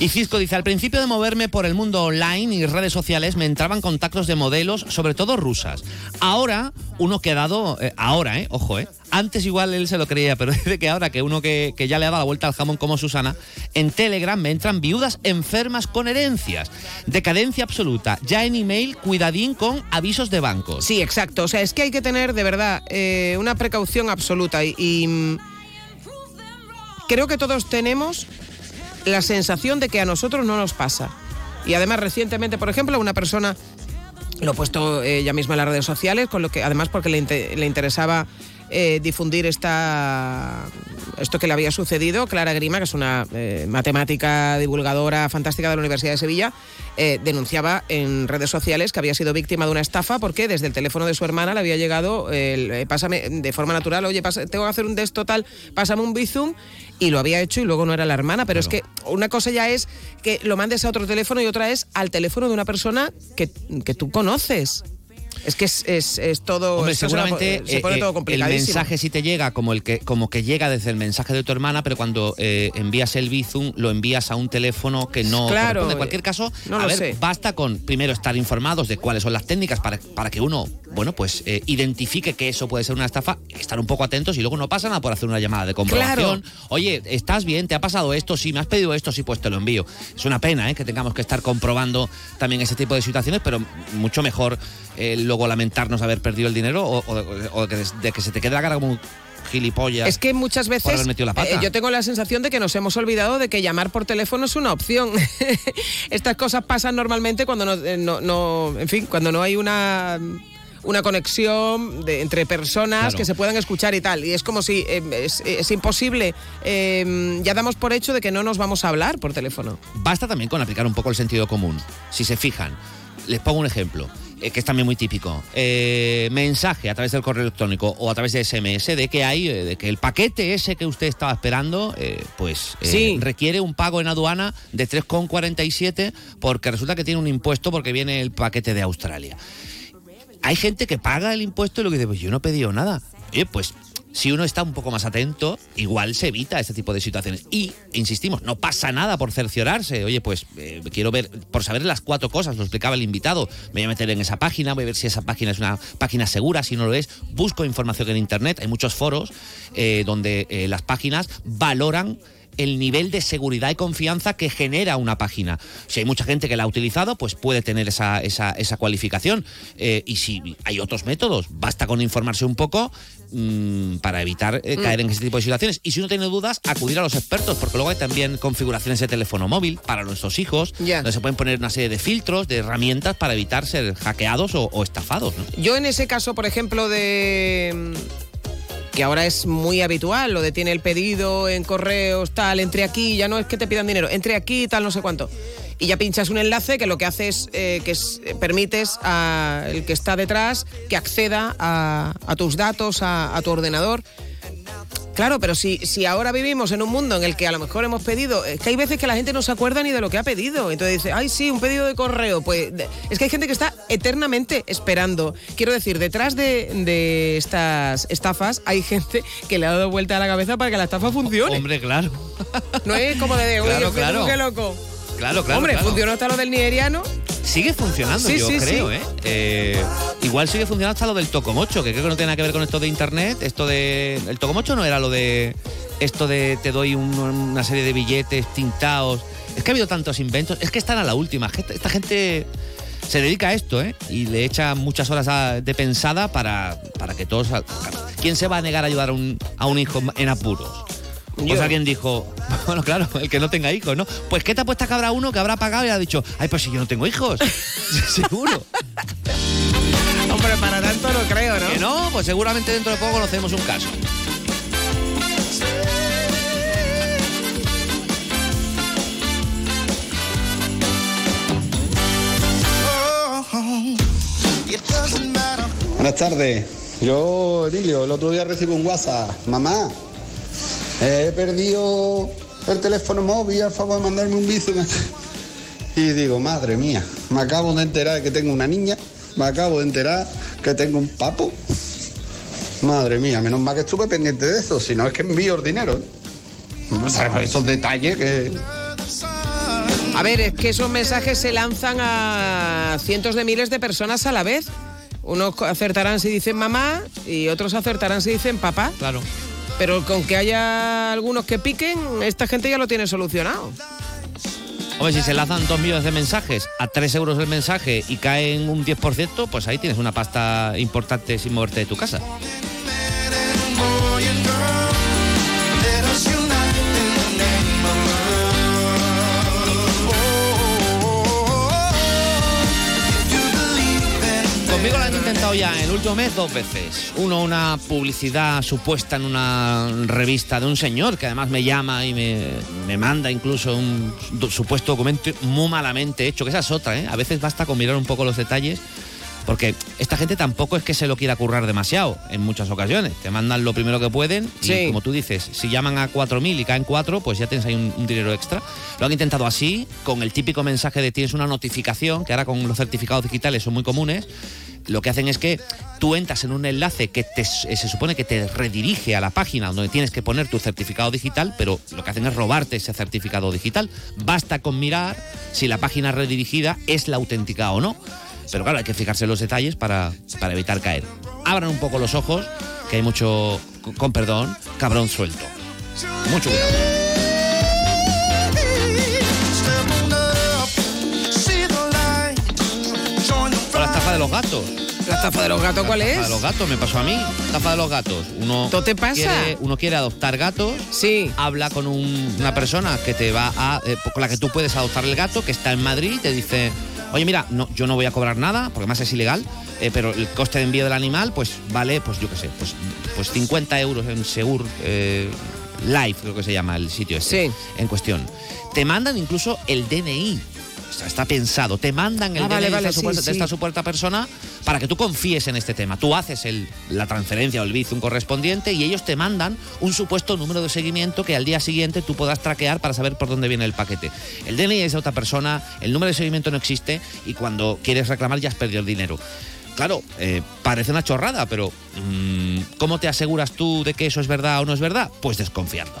Y Cisco dice, al principio de moverme por el mundo online y redes sociales me entraban contactos de modelos, sobre todo rusas. Ahora, uno que ha dado, eh, ahora, eh, ojo, eh, antes igual él se lo creía, pero dice que ahora que uno que, que ya le ha dado la vuelta al jamón como Susana, en Telegram me entran viudas enfermas con herencias. Decadencia absoluta. Ya en email, cuidadín con avisos de bancos. Sí, exacto. O sea, es que hay que tener de verdad eh, una precaución absoluta y, y, mm, creo que todos tenemos la sensación de que a nosotros no nos pasa. Y además recientemente, por ejemplo, una persona lo he puesto eh, ella misma en las redes sociales, con lo que además porque le, le interesaba eh, difundir esta esto que le había sucedido. Clara Grima, que es una eh, matemática divulgadora fantástica de la Universidad de Sevilla, eh, denunciaba en redes sociales que había sido víctima de una estafa porque desde el teléfono de su hermana le había llegado, el, pásame de forma natural, oye, pasa- tengo que hacer un test total, pásame un Bizum, y lo había hecho y luego no era la hermana. Pero es que una cosa ya es que lo mandes a otro teléfono y otra es al teléfono de una persona que, que tú conoces. Es que es, es, es todo. Hombre, seguramente se pone eh, todo eh, el mensaje sí te llega como el que como que llega desde el mensaje de tu hermana, pero cuando eh, envías el Bizum lo envías a un teléfono que no Claro. En cualquier caso, no a ver, sé. basta con primero estar informados de cuáles son las técnicas para, para que uno, bueno, pues eh, identifique que eso puede ser una estafa, estar un poco atentos y luego no pasa nada por hacer una llamada de comprobación. Oye, ¿estás bien? ¿Te ha pasado esto? Sí, me has pedido esto, sí, pues te lo envío. Es una pena que tengamos que estar comprobando también ese tipo de situaciones, pero mucho mejor eh, luego lamentarnos haber perdido el dinero o, o- o de, de que se te quede la cara como gilipollas. Es que muchas veces eh, yo tengo la sensación de que nos hemos olvidado de que llamar por teléfono es una opción. Estas cosas pasan normalmente cuando no, eh, no- no- en fin, cuando no hay una una conexión de- entre personas Claro. que se puedan escuchar y tal. Y es como si eh, es, es imposible. eh, ya damos por hecho de que no nos vamos a hablar por teléfono. Basta también con aplicar un poco el sentido común. Si se fijan, les pongo un ejemplo, que es también muy típico. Eh, mensaje a través del correo electrónico o a través de SMS de que hay, eh, de que el paquete ese que usted estaba esperando, eh, pues eh, Sí. requiere un pago en aduana de 3,47 porque resulta que tiene un impuesto porque viene el paquete de Australia. Hay gente que paga el impuesto y lo que dice, pues yo no he pedido nada. Oye, pues si uno está un poco más atento, igual se evita este tipo de situaciones. Y, insistimos, no pasa nada por cerciorarse. Oye, pues eh, quiero ver, por saber las cuatro cosas, lo explicaba el invitado, me voy a meter en esa página, voy a ver si esa página es una página segura, si no lo es, busco información en Internet, hay muchos foros eh, donde eh, las páginas valoran el nivel de seguridad y confianza que genera una página. Si hay mucha gente que la ha utilizado, pues puede tener esa, esa, esa cualificación. Eh, y si hay otros métodos, basta con informarse un poco mm, para evitar eh, Mm. caer en ese tipo de situaciones. Y si uno tiene dudas, acudir a los expertos, porque luego hay también configuraciones de teléfono móvil para nuestros hijos, Ya. donde se pueden poner una serie de filtros, de herramientas para evitar ser hackeados o, o estafados. ¿no? Yo en ese caso, por ejemplo, de mm, que ahora es muy habitual, lo de tiene el pedido en correos, tal, entre aquí, ya no es que te pidan dinero, entre aquí, tal, no sé cuánto. Y ya pinchas un enlace que lo que hace es eh, que es- eh, permites al que está detrás que acceda a, a tus datos, a, a tu ordenador. Claro, pero si, si ahora vivimos en un mundo en el que a lo mejor hemos pedido, es que hay veces que la gente no se acuerda ni de lo que ha pedido. Entonces dice, ay, sí, un pedido de correo. Pues de- es que hay gente que está eternamente esperando. Quiero decir, detrás de, de estas estafas hay gente que le ha dado vuelta a la cabeza para que la estafa funcione. Hombre, claro. No es como de, oye, claro. qué loco. Claro, claro. Hombre, claro. funcionó hasta lo del nigeriano. Sigue funcionando, Sí, yo sí, creo, sí. ¿eh? Eh, Igual sigue funcionando hasta lo del tocomocho, que creo que no tiene nada que ver con esto de internet. Esto de. El tocomocho no era lo de. Esto de te doy un- una serie de billetes tintados. Es que ha habido tantos inventos. Es que están a la última. Esta esta gente se dedica a esto, ¿eh? Y le echa muchas horas a- de pensada para, para que todos. ¿Quién se va a negar a ayudar a un, a un hijo en apuros? Pues alguien dijo, bueno, claro, el que no tenga hijos, ¿no? Pues ¿qué te apuesta que habrá uno que habrá pagado y ha dicho, ay, pues si yo no tengo hijos, seguro. Hombre, para tanto no creo, ¿no? Que no, pues seguramente dentro de poco conocemos un caso. Buenas tardes. Yo, Emilio, el otro día recibo un WhatsApp. Mamá, he perdido el teléfono móvil, al favor de mandarme un bici. Y digo, madre mía, me acabo de enterar de que tengo una niña, me acabo de enterar que tengo un papo. Madre mía, menos mal que estuve pendiente de eso, si no es que envío el dinero. O sea, esos detalles que... A ver, es que esos mensajes se lanzan a cientos de miles de personas a la vez. Unos acertarán si dicen mamá y otros acertarán si dicen papá. Claro. Pero con que haya algunos que piquen, esta gente ya lo tiene solucionado. Hombre, si se lanzan dos millones de mensajes a 3 euros el mensaje y caen un 10%, pues ahí tienes una pasta importante sin moverte de tu casa. Ya en el último mes dos veces. Uno, una publicidad supuesta en una revista de un señor que además me llama y me, me manda incluso un supuesto documento muy malamente hecho, que esa es otra, ¿eh? A veces basta con mirar un poco los detalles. Porque esta gente tampoco es que se lo quiera currar demasiado en muchas ocasiones. Te mandan lo primero que pueden y Sí. como tú dices, si llaman a 4.000 y caen 4, pues ya tienes ahí un, un dinero extra. Lo han intentado así, con el típico mensaje de tienes una notificación, que ahora con los certificados digitales son muy comunes. Lo que hacen es que tú entras en un enlace que te- eh, se supone que te redirige a la página donde tienes que poner tu certificado digital, pero lo que hacen es robarte ese certificado digital. Basta con mirar si la página redirigida es la auténtica o no. Pero claro, hay que fijarse en los detalles para, para evitar caer. Abran un poco los ojos, que hay mucho, con perdón, cabrón suelto. Mucho cuidado. De los gatos. ¿La estafa de los gatos cuál La es? estafa de los gatos, me pasó a mí. Estafa de los gatos. Uno ¿Todo te pasa? Quiere, uno quiere adoptar gatos. Sí. Habla con un- una persona que te va a. eh, con la que tú puedes adoptar el gato, que está en Madrid, y te dice. Oye, mira, no, yo no voy a cobrar nada, porque además es ilegal, eh, pero el coste de envío del animal, pues vale, pues yo qué sé, pues, pues 50 euros en Segur eh, Life, creo que se llama el sitio este, en cuestión. Te mandan incluso el DNI. Está pensado, te mandan el Ah, vale, de esta sí, supuesta- de esta supuesta persona para que tú confíes en este tema. Tú haces el- la transferencia o el bizum correspondiente y ellos te mandan un supuesto número de seguimiento que al día siguiente tú puedas traquear para saber por dónde viene el paquete. El DNI es de otra persona, el número de seguimiento no existe y cuando quieres reclamar ya has perdido el dinero. Claro, eh, parece una chorrada, pero mm, ¿cómo te aseguras tú de que eso es verdad o no es verdad? Pues desconfiando.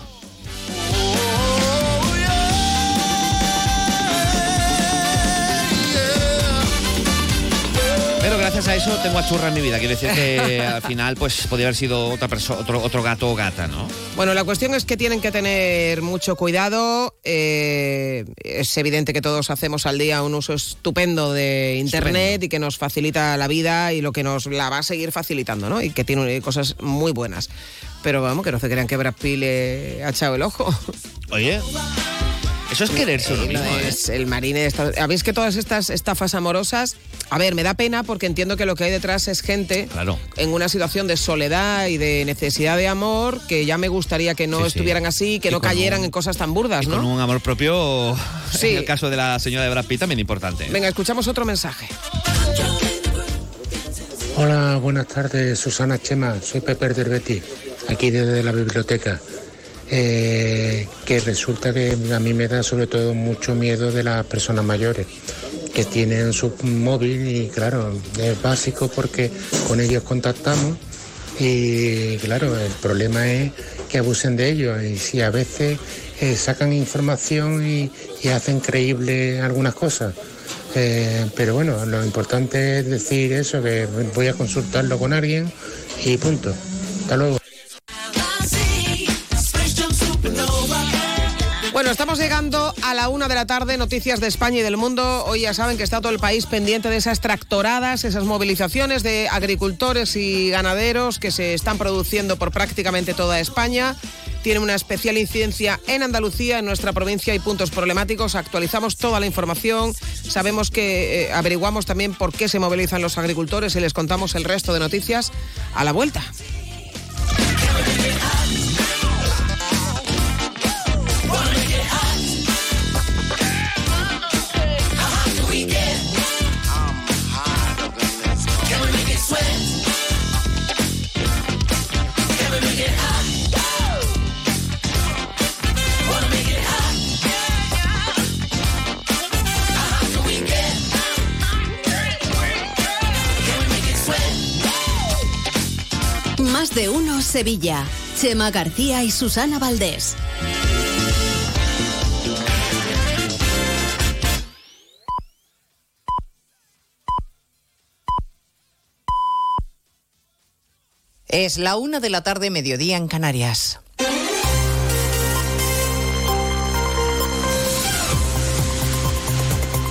Gracias a eso tengo a churra en mi vida. Quiero decir que al final, pues podría haber sido otra persona, otro, otro gato o gata, ¿no? Bueno, la cuestión es que tienen que tener mucho cuidado. eh, es evidente que todos hacemos al día un uso estupendo de Internet y que nos facilita la vida y lo que nos la va a seguir facilitando, ¿no? Y que tiene cosas muy buenas. Pero vamos, que no se crean que Brad Pitt le ha echado el ojo. Oye, eso es quererse uno mismo, no ¿eh? es el marine. ¿Habéis que todas estas estafas amorosas? A ver, me da pena porque entiendo que lo que hay detrás es gente Claro. en una situación de soledad y de necesidad de amor que ya me gustaría que no Sí, sí. estuvieran así, que Y no cayeran un- en cosas tan burdas, Y ¿no? con un amor propio, Sí. en el caso de la señora de Brad Pitt, también importante. Venga, escuchamos otro mensaje. Hola, buenas tardes, Susana Chema. Soy Pepe del Betty, aquí desde la biblioteca. Eh, que resulta que a mí me da sobre todo mucho miedo de las personas mayores que tienen su móvil y claro, es básico porque con ellos contactamos y claro, el problema es que abusen de ellos y si a veces eh, sacan información y, hacen creíble algunas cosas. Eh, pero bueno, lo importante es decir eso, que voy a consultarlo con alguien y punto. Hasta luego. Bueno, estamos llegando a la una de la tarde, noticias de España y del mundo. Hoy ya saben que está todo el país pendiente de esas tractoradas, esas movilizaciones de agricultores y ganaderos que se están produciendo por prácticamente toda España. Tiene una especial incidencia en Andalucía, en nuestra provincia hay puntos problemáticos. Actualizamos toda la información. Sabemos que eh, averiguamos también por qué se movilizan los agricultores y les contamos el resto de noticias a la vuelta. Sevilla. Chema García y Susana Valdés. Es la una de la tarde, mediodía en Canarias.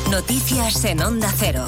Noticias en Onda Cero.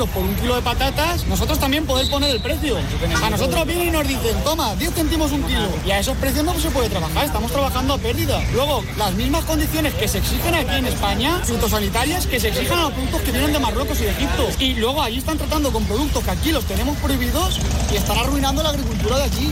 por un kilo de patatas, nosotros también podemos poner el precio. A nosotros vienen y nos dicen, toma, 10 céntimos un kilo. Y a esos precios no se puede trabajar, estamos trabajando a pérdida. Luego, las mismas condiciones que se exigen aquí en España, fitosanitarias, que se exigen a los productos que vienen de Marruecos y de Egipto. Y luego allí están tratando con productos que aquí los tenemos prohibidos y están arruinando la agricultura de allí.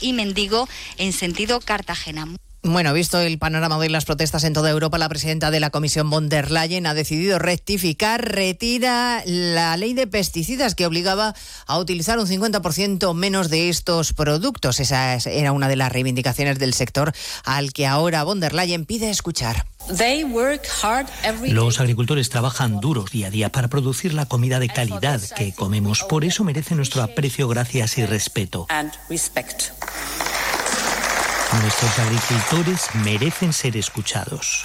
y Mendigo en sentido Cartagena. Bueno, visto el panorama de las protestas en toda Europa, la presidenta de la Comisión von der Leyen ha decidido rectificar, retira la ley de pesticidas que obligaba a utilizar un 50% menos de estos productos. Esa era una de las reivindicaciones del sector al que ahora von der Leyen pide escuchar. Los agricultores trabajan duros día a día para producir la comida de calidad que comemos. Por eso merecen nuestro aprecio, gracias y respeto. Nuestros agricultores merecen ser escuchados.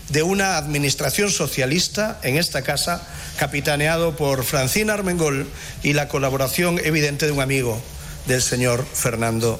de una administración socialista en esta casa, capitaneado por Francina Armengol y la colaboración evidente de un amigo del señor Fernando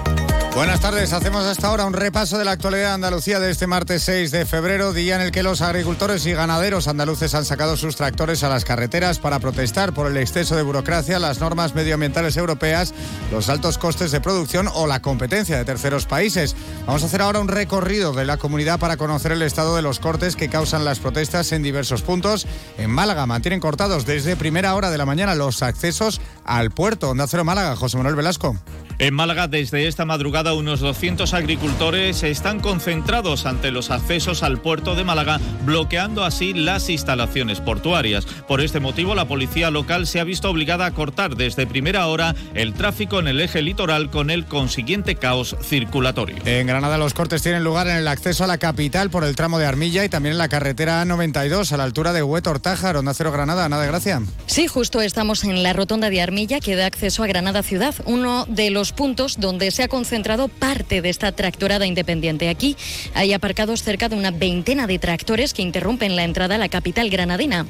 Buenas tardes, hacemos hasta ahora un repaso de la actualidad de Andalucía de este martes 6 de febrero, día en el que los agricultores y ganaderos andaluces han sacado sus tractores a las carreteras para protestar por el exceso de burocracia, las normas medioambientales europeas, los altos costes de producción o la competencia de terceros países. Vamos a hacer ahora un recorrido de la comunidad para conocer el estado de los cortes que causan las protestas en diversos puntos. En Málaga mantienen cortados desde primera hora de la mañana los accesos al puerto. Onda Cero Málaga, José Manuel Velasco. En Málaga, desde esta madrugada, unos 200 agricultores están concentrados ante los accesos al puerto de Málaga, bloqueando así las instalaciones portuarias. Por este motivo, la policía local se ha visto obligada a cortar desde primera hora el tráfico en el eje litoral con el consiguiente caos circulatorio. En Granada, los cortes tienen lugar en el acceso a la capital por el tramo de Armilla y también en la carretera A92 a la altura de Huetor-Tájar, Onda Cero Granada. Nada de gracia. Sí, justo estamos en la rotonda de Armilla que da acceso a Granada ciudad, uno de los puntos donde se ha concentrado parte de esta tractorada independiente. Aquí hay aparcados cerca de una veintena de tractores que interrumpen la entrada a la capital granadina.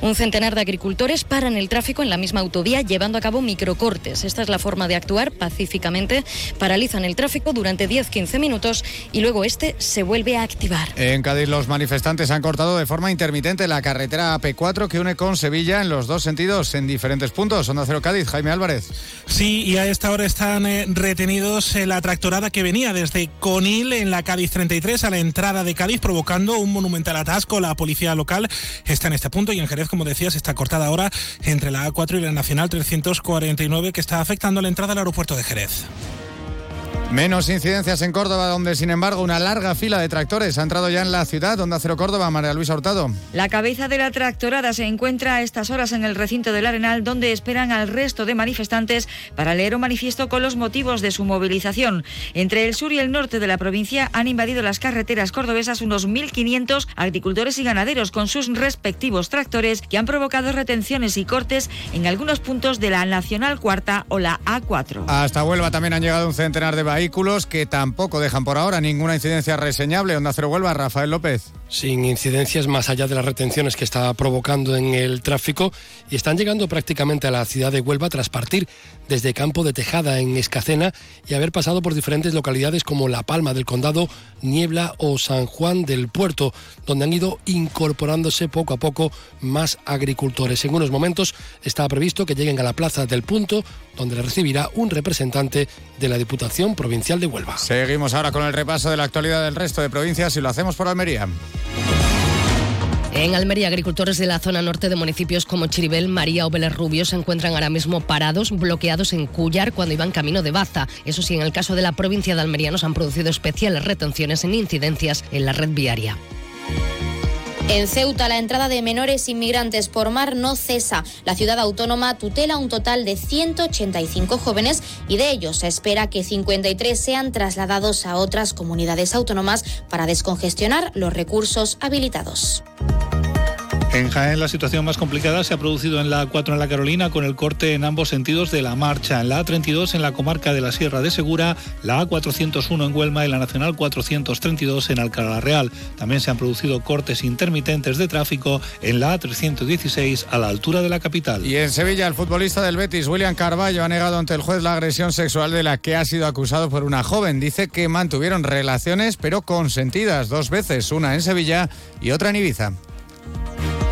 Un centenar de agricultores paran el tráfico en la misma autovía llevando a cabo microcortes. Esta es la forma de actuar pacíficamente. Paralizan el tráfico durante 10-15 minutos y luego este se vuelve a activar. En Cádiz los manifestantes han cortado de forma intermitente la carretera AP4 que une con Sevilla en los dos sentidos en diferentes puntos. Onda Cero Cádiz, Jaime Álvarez. Sí, y a esta hora están retenidos eh, la tractorada que venía desde Conil en la Cádiz 33 a la entrada de Cádiz provocando un monumental atasco. La policía local está en este punto y en Jerez, como decías, está cortada ahora entre la A4 y la Nacional 349 que está afectando la entrada al aeropuerto de Jerez. Menos incidencias en Córdoba, donde sin embargo una larga fila de tractores ha entrado ya en la ciudad, donde Cero Córdoba, María Luisa Hurtado. La cabeza de la tractorada se encuentra a estas horas en el recinto del Arenal, donde esperan al resto de manifestantes para leer un manifiesto con los motivos de su movilización. Entre el sur y el norte de la provincia han invadido las carreteras cordobesas unos 1.500 agricultores y ganaderos con sus respectivos tractores que han provocado retenciones y cortes en algunos puntos de la Nacional Cuarta o la A4. Hasta Huelva también han llegado un centenar de vehículos que tampoco dejan por ahora ninguna incidencia reseñable. Onda Cero Huelva, Rafael López. Sin incidencias más allá de las retenciones que está provocando en el tráfico y están llegando prácticamente a la ciudad de Huelva tras partir desde Campo de Tejada en Escacena y haber pasado por diferentes localidades como La Palma del Condado, Niebla o San Juan del Puerto, donde han ido incorporándose poco a poco más agricultores. En unos momentos está previsto que lleguen a la Plaza del Punto, donde le recibirá un representante de la Diputación Provincial de Huelva. Seguimos ahora con el repaso de la actualidad del resto de provincias y lo hacemos por Almería. En Almería, agricultores de la zona norte de municipios como Chiribel, María o Vélez Rubio se encuentran ahora mismo parados, bloqueados en Cullar cuando iban camino de Baza. Eso sí, en el caso de la provincia de Almería nos han producido especiales retenciones en incidencias en la red viaria. En Ceuta, la entrada de menores inmigrantes por mar no cesa. La ciudad autónoma tutela un total de 185 jóvenes y de ellos se espera que 53 sean trasladados a otras comunidades autónomas para descongestionar los recursos habilitados. En Jaén la situación más complicada se ha producido en la A4 en la Carolina con el corte en ambos sentidos de la marcha. En la A32 en la comarca de la Sierra de Segura, la A401 en Huelma y la Nacional 432 en Alcalá Real. También se han producido cortes intermitentes de tráfico en la A316 a la altura de la capital. Y en Sevilla el futbolista del Betis, William Carballo, ha negado ante el juez la agresión sexual de la que ha sido acusado por una joven. Dice que mantuvieron relaciones pero consentidas dos veces, una en Sevilla y otra en Ibiza.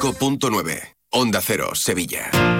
95.9. Onda Cero, Sevilla.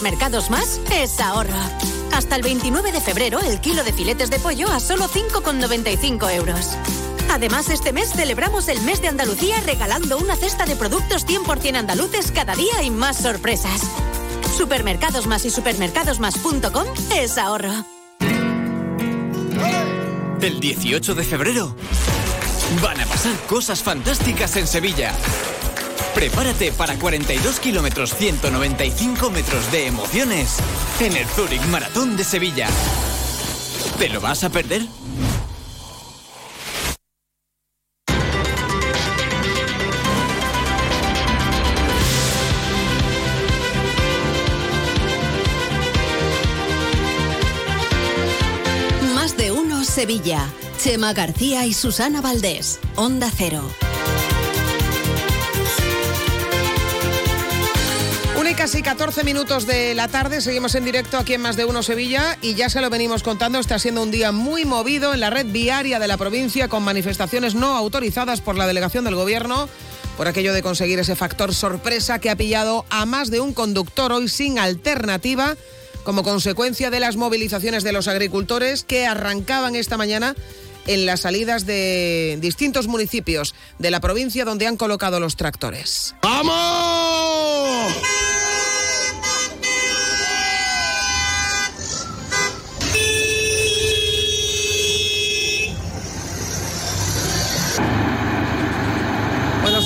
Supermercados Más es ahorro. Hasta el 29 de febrero, el kilo de filetes de pollo a solo 5,95 euros. Además, este mes celebramos el mes de Andalucía regalando una cesta de productos 100% andaluces cada día y más sorpresas. Supermercados Más y supermercadosmás.com es ahorro. El 18 de febrero van a pasar cosas fantásticas en Sevilla. Prepárate para 42 kilómetros 195 metros de emociones en el Zurich Maratón de Sevilla. ¿Te lo vas a perder? Más de uno Sevilla. Chema García y Susana Valdés. Onda Cero. Casi 14 minutos de la tarde, seguimos en directo aquí en Más de Uno Sevilla y ya se lo venimos contando, está siendo un día muy movido en la red viaria de la provincia con manifestaciones no autorizadas por la delegación del gobierno por aquello de conseguir ese factor sorpresa que ha pillado a más de un conductor hoy sin alternativa como consecuencia de las movilizaciones de los agricultores que arrancaban esta mañana en las salidas de distintos municipios de la provincia donde han colocado los tractores. ¡Vamos! Bueno,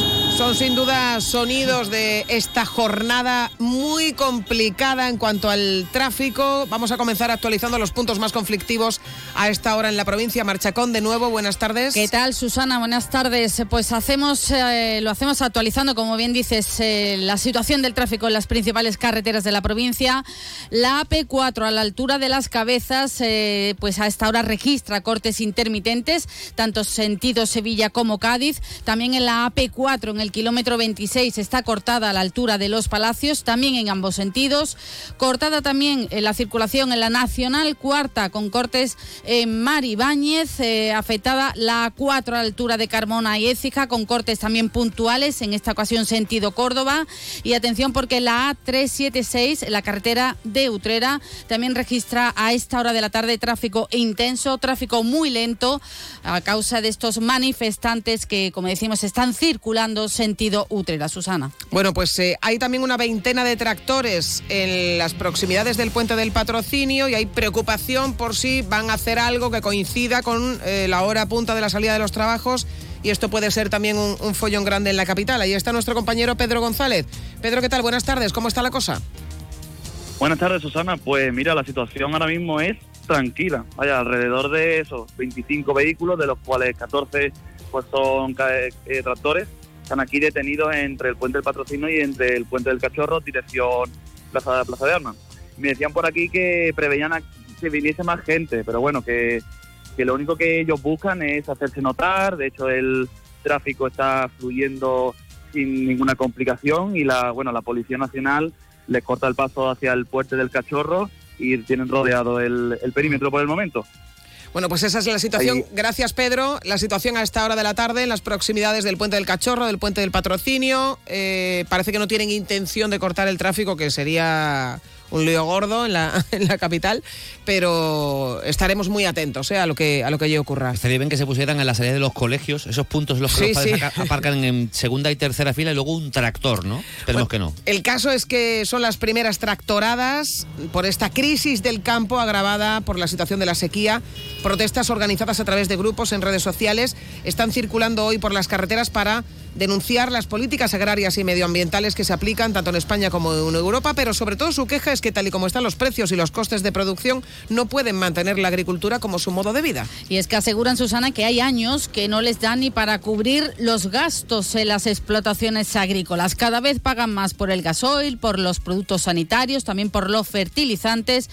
sin duda sonidos de esta jornada muy complicada en cuanto al tráfico. Vamos a comenzar actualizando los puntos más conflictivos a esta hora en la provincia. Marchacón, de nuevo, buenas tardes. ¿Qué tal, Susana? Buenas tardes. Pues hacemos, eh, lo hacemos actualizando, como bien dices, eh, la situación del tráfico en las principales carreteras de la provincia. La AP4 a la altura de las cabezas, eh, pues a esta hora registra cortes intermitentes, tanto sentido Sevilla como Cádiz. También en la AP4, en el kilómetro 26 está cortada a la altura de los Palacios, también en ambos sentidos. Cortada también en la circulación en la Nacional Cuarta con cortes en Mar Ibáñez, eh, afectada la A4 a la altura de Carmona y Écija con cortes también puntuales, en esta ocasión sentido Córdoba. Y atención porque la A376, la carretera de Utrera, también registra a esta hora de la tarde tráfico intenso, tráfico muy lento a causa de estos manifestantes que, como decimos, están circulando sentido Utrera. Susana. Bueno, pues eh, hay también una veintena de tractores en las proximidades del puente del patrocinio y hay preocupación por si van a hacer algo que coincida con eh, la hora punta de la salida de los trabajos y esto puede ser también un, un follón grande en la capital. Ahí está nuestro compañero Pedro González. Pedro, ¿qué tal? Buenas tardes, ¿cómo está la cosa? Buenas tardes, Susana. Pues mira, la situación ahora mismo es tranquila. Vaya, alrededor de esos 25 vehículos, de los cuales 14 pues son eh, tractores, están aquí detenidos entre el puente del Patrocinio y entre el puente del Cachorro, dirección Plaza, Plaza de Armas. Me decían por aquí que preveían que viniese más gente, pero bueno, que, que lo único que ellos buscan es hacerse notar. De hecho, el tráfico está fluyendo sin ninguna complicación y la bueno la Policía Nacional les corta el paso hacia el puente del Cachorro y tienen rodeado el, el perímetro por el momento. Bueno, pues esa es la situación. Ahí- Gracias, Pedro. La situación a esta hora de la tarde en las proximidades del puente del Cachorro, del puente del Patrocinio. Eh, parece que no tienen intención de cortar el tráfico, que sería un lío gordo en la, en la capital, pero estaremos muy atentos eh, a lo que a lo que allí ocurra. Estaría bien que se pusieran en la salida de los colegios, esos puntos los que Sí, los padres sí. aparcan en segunda y tercera fila y luego un tractor, ¿no? Esperemos que no. El caso es que son las primeras tractoradas por esta crisis del campo agravada por la situación de la sequía. Protestas organizadas a través de grupos en redes sociales están circulando hoy por las carreteras para denunciar las políticas agrarias y medioambientales que se aplican tanto en España como en Europa, pero sobre todo su queja es que tal y como están los precios y los costes de producción no pueden mantener la agricultura como su modo de vida. Y es que aseguran, Susana, que hay años que no les dan ni para cubrir los gastos en las explotaciones agrícolas. Cada vez pagan más por el gasoil, por los productos sanitarios, también por los fertilizantes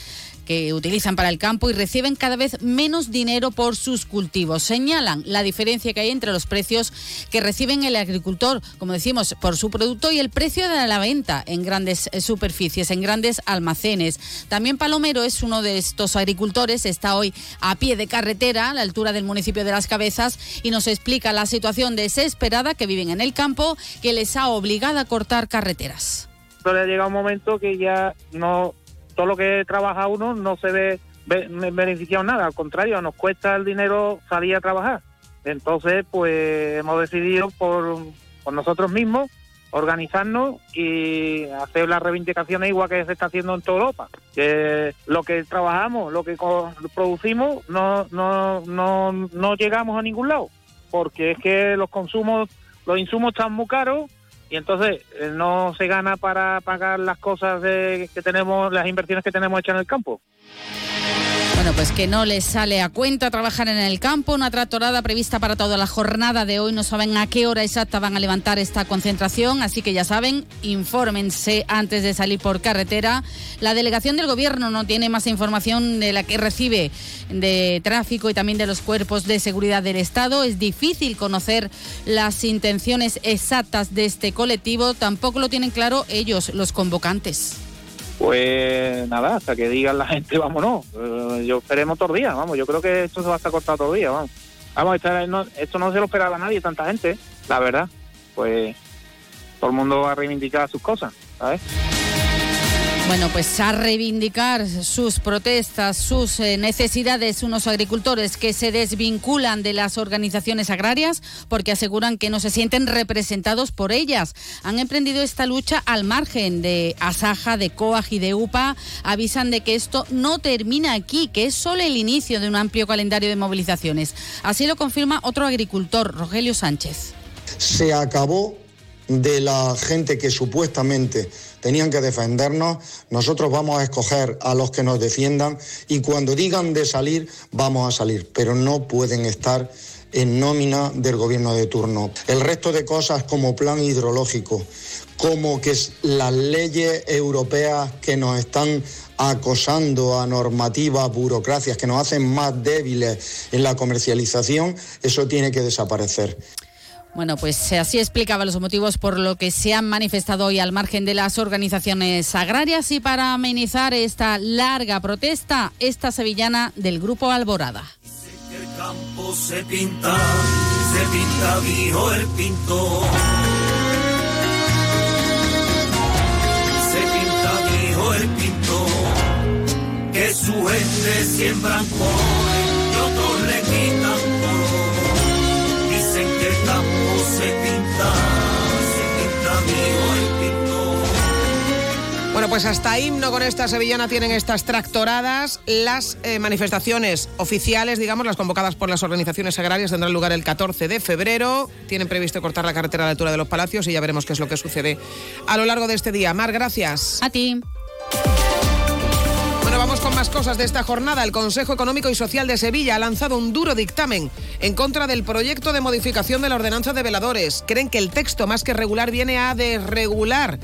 utilizan para el campo y reciben cada vez menos dinero por sus cultivos. Señalan la diferencia que hay entre los precios que reciben el agricultor, como decimos, por su producto y el precio de la venta en grandes eh, superficies, en grandes almacenes. También Palomero es uno de estos agricultores, está hoy a pie de carretera a la altura del municipio de Las Cabezas y nos explica la situación desesperada que viven en el campo que les ha obligado a cortar carreteras. pero ha un momento que ya no todo lo que trabaja uno no se ve, beneficiado en nada, al contrario, nos cuesta el dinero salir a trabajar. Entonces, pues hemos decidido por, por nosotros mismos organizarnos y hacer las reivindicaciones igual que se está haciendo en toda Europa. Que lo que trabajamos, lo que producimos, no, no, no, no llegamos a ningún lado, porque es que los consumos, los insumos están muy caros y entonces eh, no se gana para pagar las cosas de, que tenemos, las inversiones que tenemos hechas en el campo. Bueno, pues que no les sale a cuenta trabajar en el campo. Una tractorada prevista para toda la jornada de hoy. No saben a qué hora exacta van a levantar esta concentración, así que ya saben, infórmense antes de salir por carretera. La delegación del gobierno no tiene más información de la que recibe de tráfico y también de los cuerpos de seguridad del Estado. Es difícil conocer las intenciones exactas de este colectivo. Tampoco lo tienen claro ellos, los convocantes. Pues nada, hasta que digan la gente, vámonos. Eh, yo esperemos todos los días, vamos. Yo creo que esto se va a estar cortado todo el día, vamos. Vamos, esta- no- esto no se lo esperaba nadie, tanta gente, la verdad. Pues todo el mundo va a reivindicar sus cosas, ¿sabes? Bueno, pues a reivindicar sus protestas, sus eh, necesidades, unos agricultores que se desvinculan de las organizaciones agrarias porque aseguran que no se sienten representados por ellas. Han emprendido esta lucha al margen de Asaja, de COAG y de UPA. Avisan de que esto no termina aquí, que es solo el inicio de un amplio calendario de movilizaciones. Así lo confirma otro agricultor, Rogelio Sánchez. se acabó de la gente que supuestamente tenían que defendernos, nosotros vamos a escoger a los que nos defiendan y cuando digan de salir, vamos a salir, pero no pueden estar en nómina del gobierno de turno. El resto de cosas como plan hidrológico, como que las leyes europeas que nos están acosando a normativas, burocracias que nos hacen más débiles en la comercialización, eso tiene que desaparecer. Bueno, pues así explicaba los motivos por lo que se han manifestado hoy al margen de las organizaciones agrarias y para amenizar esta larga protesta, esta sevillana del Grupo Alborada. El campo se pinta, se pinta, el. Se pinta, el que su gente siembran colores y otros le quitan Bueno, pues hasta himno con esta sevillana tienen estas tractoradas. Las eh, manifestaciones oficiales, digamos, las convocadas por las organizaciones agrarias, tendrán lugar el 14 de febrero. Tienen previsto cortar la carretera a la altura de los palacios y ya veremos qué es lo que sucede a lo largo de este día. Mar, gracias. A ti. Vamos con más cosas de esta jornada. El Consejo Económico y Social de Sevilla ha lanzado un duro dictamen en contra del proyecto de modificación de la ordenanza de veladores. Creen que el texto, más que regular, viene a desregular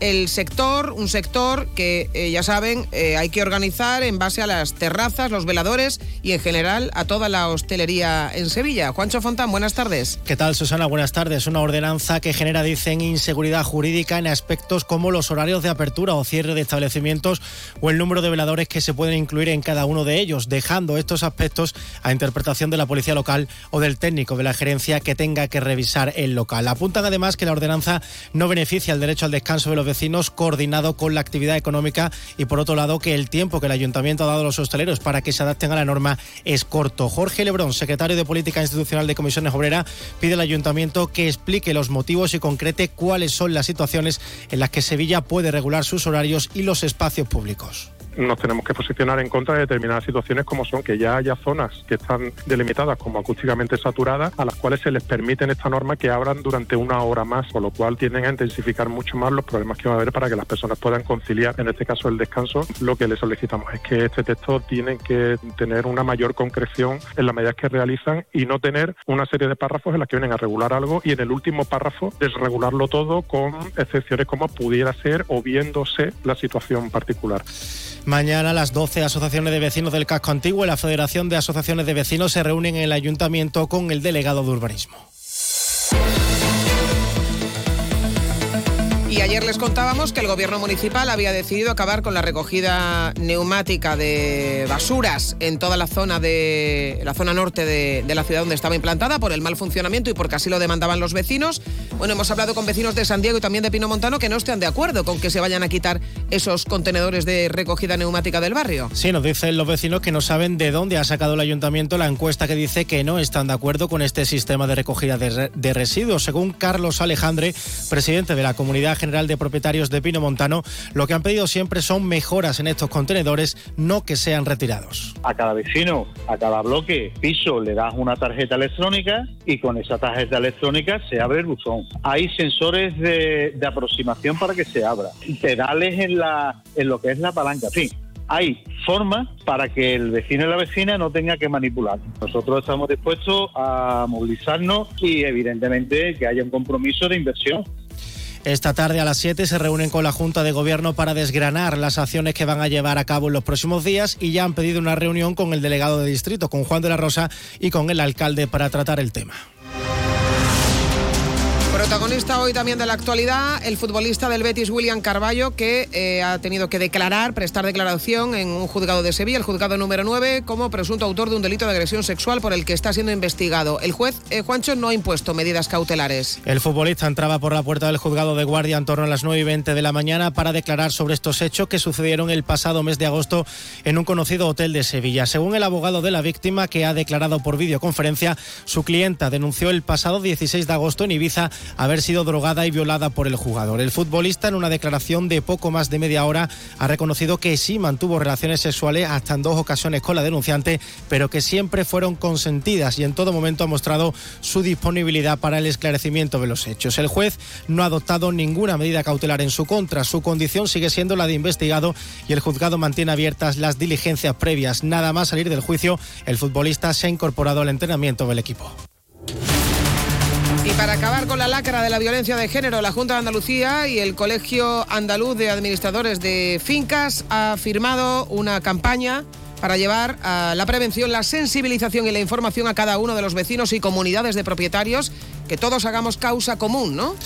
el sector, un sector que eh, ya saben eh, hay que organizar en base a las terrazas, los veladores y en general a toda la hostelería en Sevilla. Juancho Fontán, buenas tardes. ¿Qué tal, Susana? Buenas tardes. Una ordenanza que genera, dicen, inseguridad jurídica en aspectos como los horarios de apertura o cierre de establecimientos o el número de veladores que se pueden incluir en cada uno de ellos, dejando estos aspectos a interpretación de la policía local o del técnico de la gerencia que tenga que revisar el local. Apuntan además que la ordenanza no beneficia el derecho al descanso de los vecinos coordinado con la actividad económica y por otro lado que el tiempo que el ayuntamiento ha dado a los hosteleros para que se adapten a la norma es corto. Jorge Lebrón, secretario de Política Institucional de Comisiones Obreras, pide al ayuntamiento que explique los motivos y concrete cuáles son las situaciones en las que Sevilla puede regular sus horarios y los espacios públicos nos tenemos que posicionar en contra de determinadas situaciones como son que ya haya zonas que están delimitadas como acústicamente saturadas a las cuales se les permite en esta norma que abran durante una hora más, con lo cual tienden a intensificar mucho más los problemas que va a haber para que las personas puedan conciliar, en este caso el descanso. Lo que les solicitamos es que este texto tiene que tener una mayor concreción en las medidas que realizan y no tener una serie de párrafos en las que vienen a regular algo y en el último párrafo desregularlo todo con excepciones como pudiera ser o viéndose la situación particular. Mañana a las 12 asociaciones de vecinos del casco antiguo y la Federación de Asociaciones de Vecinos se reúnen en el ayuntamiento con el delegado de urbanismo. Ayer les contábamos que el gobierno municipal había decidido acabar con la recogida neumática de basuras en toda la zona de la zona norte de, de, la ciudad donde estaba implantada por el mal funcionamiento y porque así lo demandaban los vecinos. Bueno, hemos hablado con vecinos de San Diego y también de Pino Montano que no están de acuerdo con que se vayan a quitar esos contenedores de recogida neumática del barrio. Sí, nos dicen los vecinos que no saben de dónde ha sacado el ayuntamiento la encuesta que dice que no están de acuerdo con este sistema de recogida de, de residuos. Según Carlos Alejandre, presidente de la comunidad General de Propietarios de Pino Montano, lo que han pedido siempre son mejoras en estos contenedores, no que sean retirados. A cada vecino, a cada bloque, piso, le das una tarjeta electrónica y con esa tarjeta electrónica se abre el buzón. Hay sensores de, aproximación para que se abra, pedales en, la, en lo que es la palanca, fin hay formas para que el vecino y la vecina no tenga que manipular. Nosotros estamos dispuestos a movilizarnos y evidentemente que haya un compromiso de inversión. Esta tarde a las 7 se reúnen con la Junta de Gobierno para desgranar las acciones que van a llevar a cabo en los próximos días y ya han pedido una reunión con el delegado de distrito, con Juan de la Rosa y con el alcalde para tratar el tema. Protagonista hoy también de la actualidad, el futbolista del Betis, William Carballo, que eh, ha tenido que declarar, prestar declaración en un juzgado de Sevilla, el juzgado número 9, como presunto autor de un delito de agresión sexual por el que está siendo investigado. El juez eh, Juancho no ha impuesto medidas cautelares. El futbolista entraba por la puerta del juzgado de guardia en torno a las 9 y 20 de la mañana para declarar sobre estos hechos que sucedieron el pasado mes de agosto en un conocido hotel de Sevilla. Según el abogado de la víctima, que ha declarado por videoconferencia, su clienta denunció el pasado 16 de agosto en Ibiza haber sido drogada y violada por el jugador. El futbolista en una declaración de poco más de media hora ha reconocido que sí mantuvo relaciones sexuales hasta en dos ocasiones con la denunciante, pero que siempre fueron consentidas y en todo momento ha mostrado su disponibilidad para el esclarecimiento de los hechos. El juez no ha adoptado ninguna medida cautelar en su contra. Su condición sigue siendo la de investigado y el juzgado mantiene abiertas las diligencias previas. Nada más salir del juicio, el futbolista se ha incorporado al entrenamiento del equipo. Y para acabar con la lacra de la violencia de género, la Junta de Andalucía y el Colegio Andaluz de Administradores de Fincas ha firmado una campaña para llevar a la prevención, la sensibilización y la información a cada uno de los vecinos y comunidades de propietarios que todos hagamos causa común, ¿no?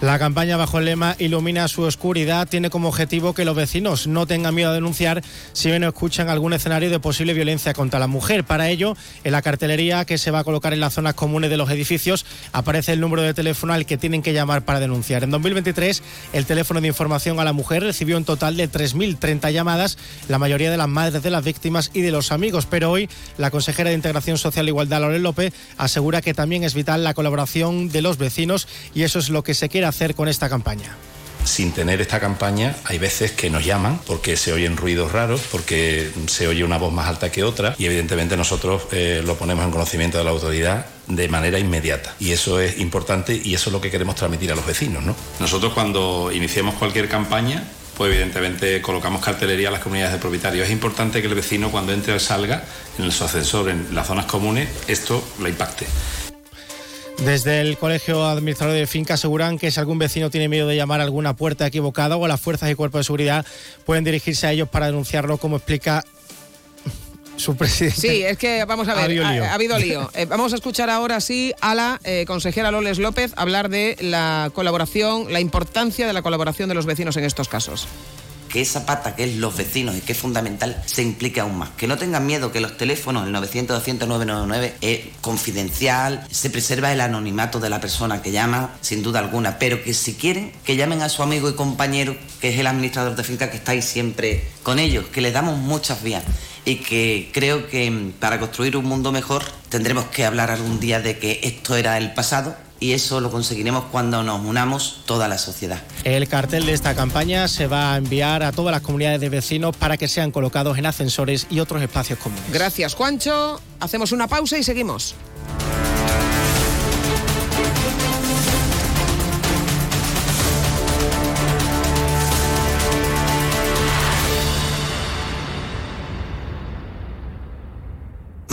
La campaña bajo el lema Ilumina su oscuridad tiene como objetivo que los vecinos no tengan miedo a denunciar si ven o escuchan algún escenario de posible violencia contra la mujer. Para ello, en la cartelería que se va a colocar en las zonas comunes de los edificios aparece el número de teléfono al que tienen que llamar para denunciar. En 2023, el teléfono de información a la mujer recibió un total de 3.030 llamadas, la mayoría de las madres de las víctimas y de los amigos. Pero hoy, la consejera de Integración Social e Igualdad, Lorel López, asegura que también es vital la colaboración de los vecinos y eso es lo que se quiere hacer con esta campaña sin tener esta campaña, hay veces que nos llaman porque se oyen ruidos raros, porque se oye una voz más alta que otra y evidentemente nosotros eh, lo ponemos en conocimiento de la autoridad de manera inmediata. Y eso es importante y eso es lo que queremos transmitir a los vecinos. ¿no? Nosotros cuando iniciemos cualquier campaña, pues evidentemente colocamos cartelería a las comunidades de propietarios. Es importante que el vecino cuando entre o salga en su ascensor, en las zonas comunes, esto lo impacte. Desde el Colegio Administrador de Finca aseguran que si algún vecino tiene miedo de llamar a alguna puerta equivocada o a las fuerzas y cuerpos de seguridad pueden dirigirse a ellos para denunciarlo, como explica su presidente. Sí, es que vamos a ver, ha, habido lío. Eh, vamos a escuchar ahora sí a la eh, consejera Loles López hablar de la colaboración, la importancia de la colaboración de los vecinos en estos casos que esa pata que es los vecinos y que es fundamental se implique aún más. Que no tengan miedo que los teléfonos, el 900 200 999 es confidencial, se preserva el anonimato de la persona que llama, sin duda alguna, pero que si quieren, que llamen a su amigo y compañero, que es el administrador de finca que está ahí siempre con ellos, que les damos muchas vías y que creo que para construir un mundo mejor tendremos que hablar algún día de que esto era el pasado y eso lo conseguiremos cuando nos unamos toda la sociedad. El cartel de esta campaña se va a enviar a todas las comunidades de vecinos para que sean colocados en ascensores y otros espacios comunes. Gracias, Juancho. Hacemos una pausa y seguimos.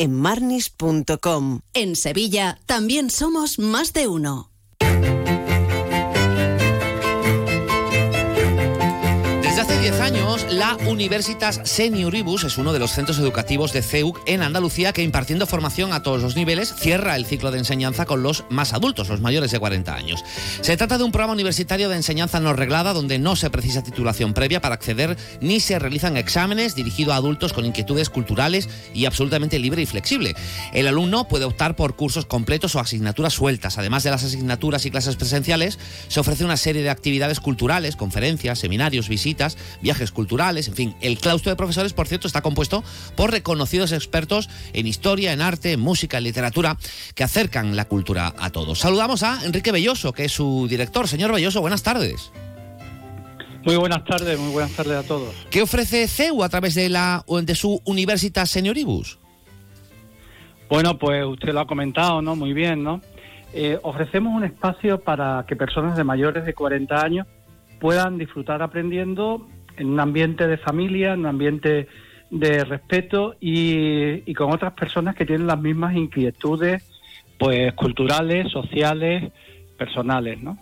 en marnis.com. En Sevilla también somos más de uno. 10 años, la Universitas Senioribus es uno de los centros educativos de CEUC en Andalucía que impartiendo formación a todos los niveles cierra el ciclo de enseñanza con los más adultos, los mayores de 40 años. Se trata de un programa universitario de enseñanza no reglada donde no se precisa titulación previa para acceder ni se realizan exámenes dirigido a adultos con inquietudes culturales y absolutamente libre y flexible. El alumno puede optar por cursos completos o asignaturas sueltas. Además de las asignaturas y clases presenciales, se ofrece una serie de actividades culturales, conferencias, seminarios, visitas viajes culturales, en fin. El claustro de profesores, por cierto, está compuesto por reconocidos expertos en historia, en arte, en música, en literatura, que acercan la cultura a todos. Saludamos a Enrique Belloso, que es su director. Señor Belloso, buenas tardes. Muy buenas tardes, muy buenas tardes a todos. ¿Qué ofrece CEU a través de, la, de su Universitas Senioribus? Bueno, pues usted lo ha comentado, ¿no? Muy bien, ¿no? Eh, ofrecemos un espacio para que personas de mayores de 40 años puedan disfrutar aprendiendo en un ambiente de familia, en un ambiente de respeto y, y con otras personas que tienen las mismas inquietudes, pues culturales, sociales, personales, ¿no?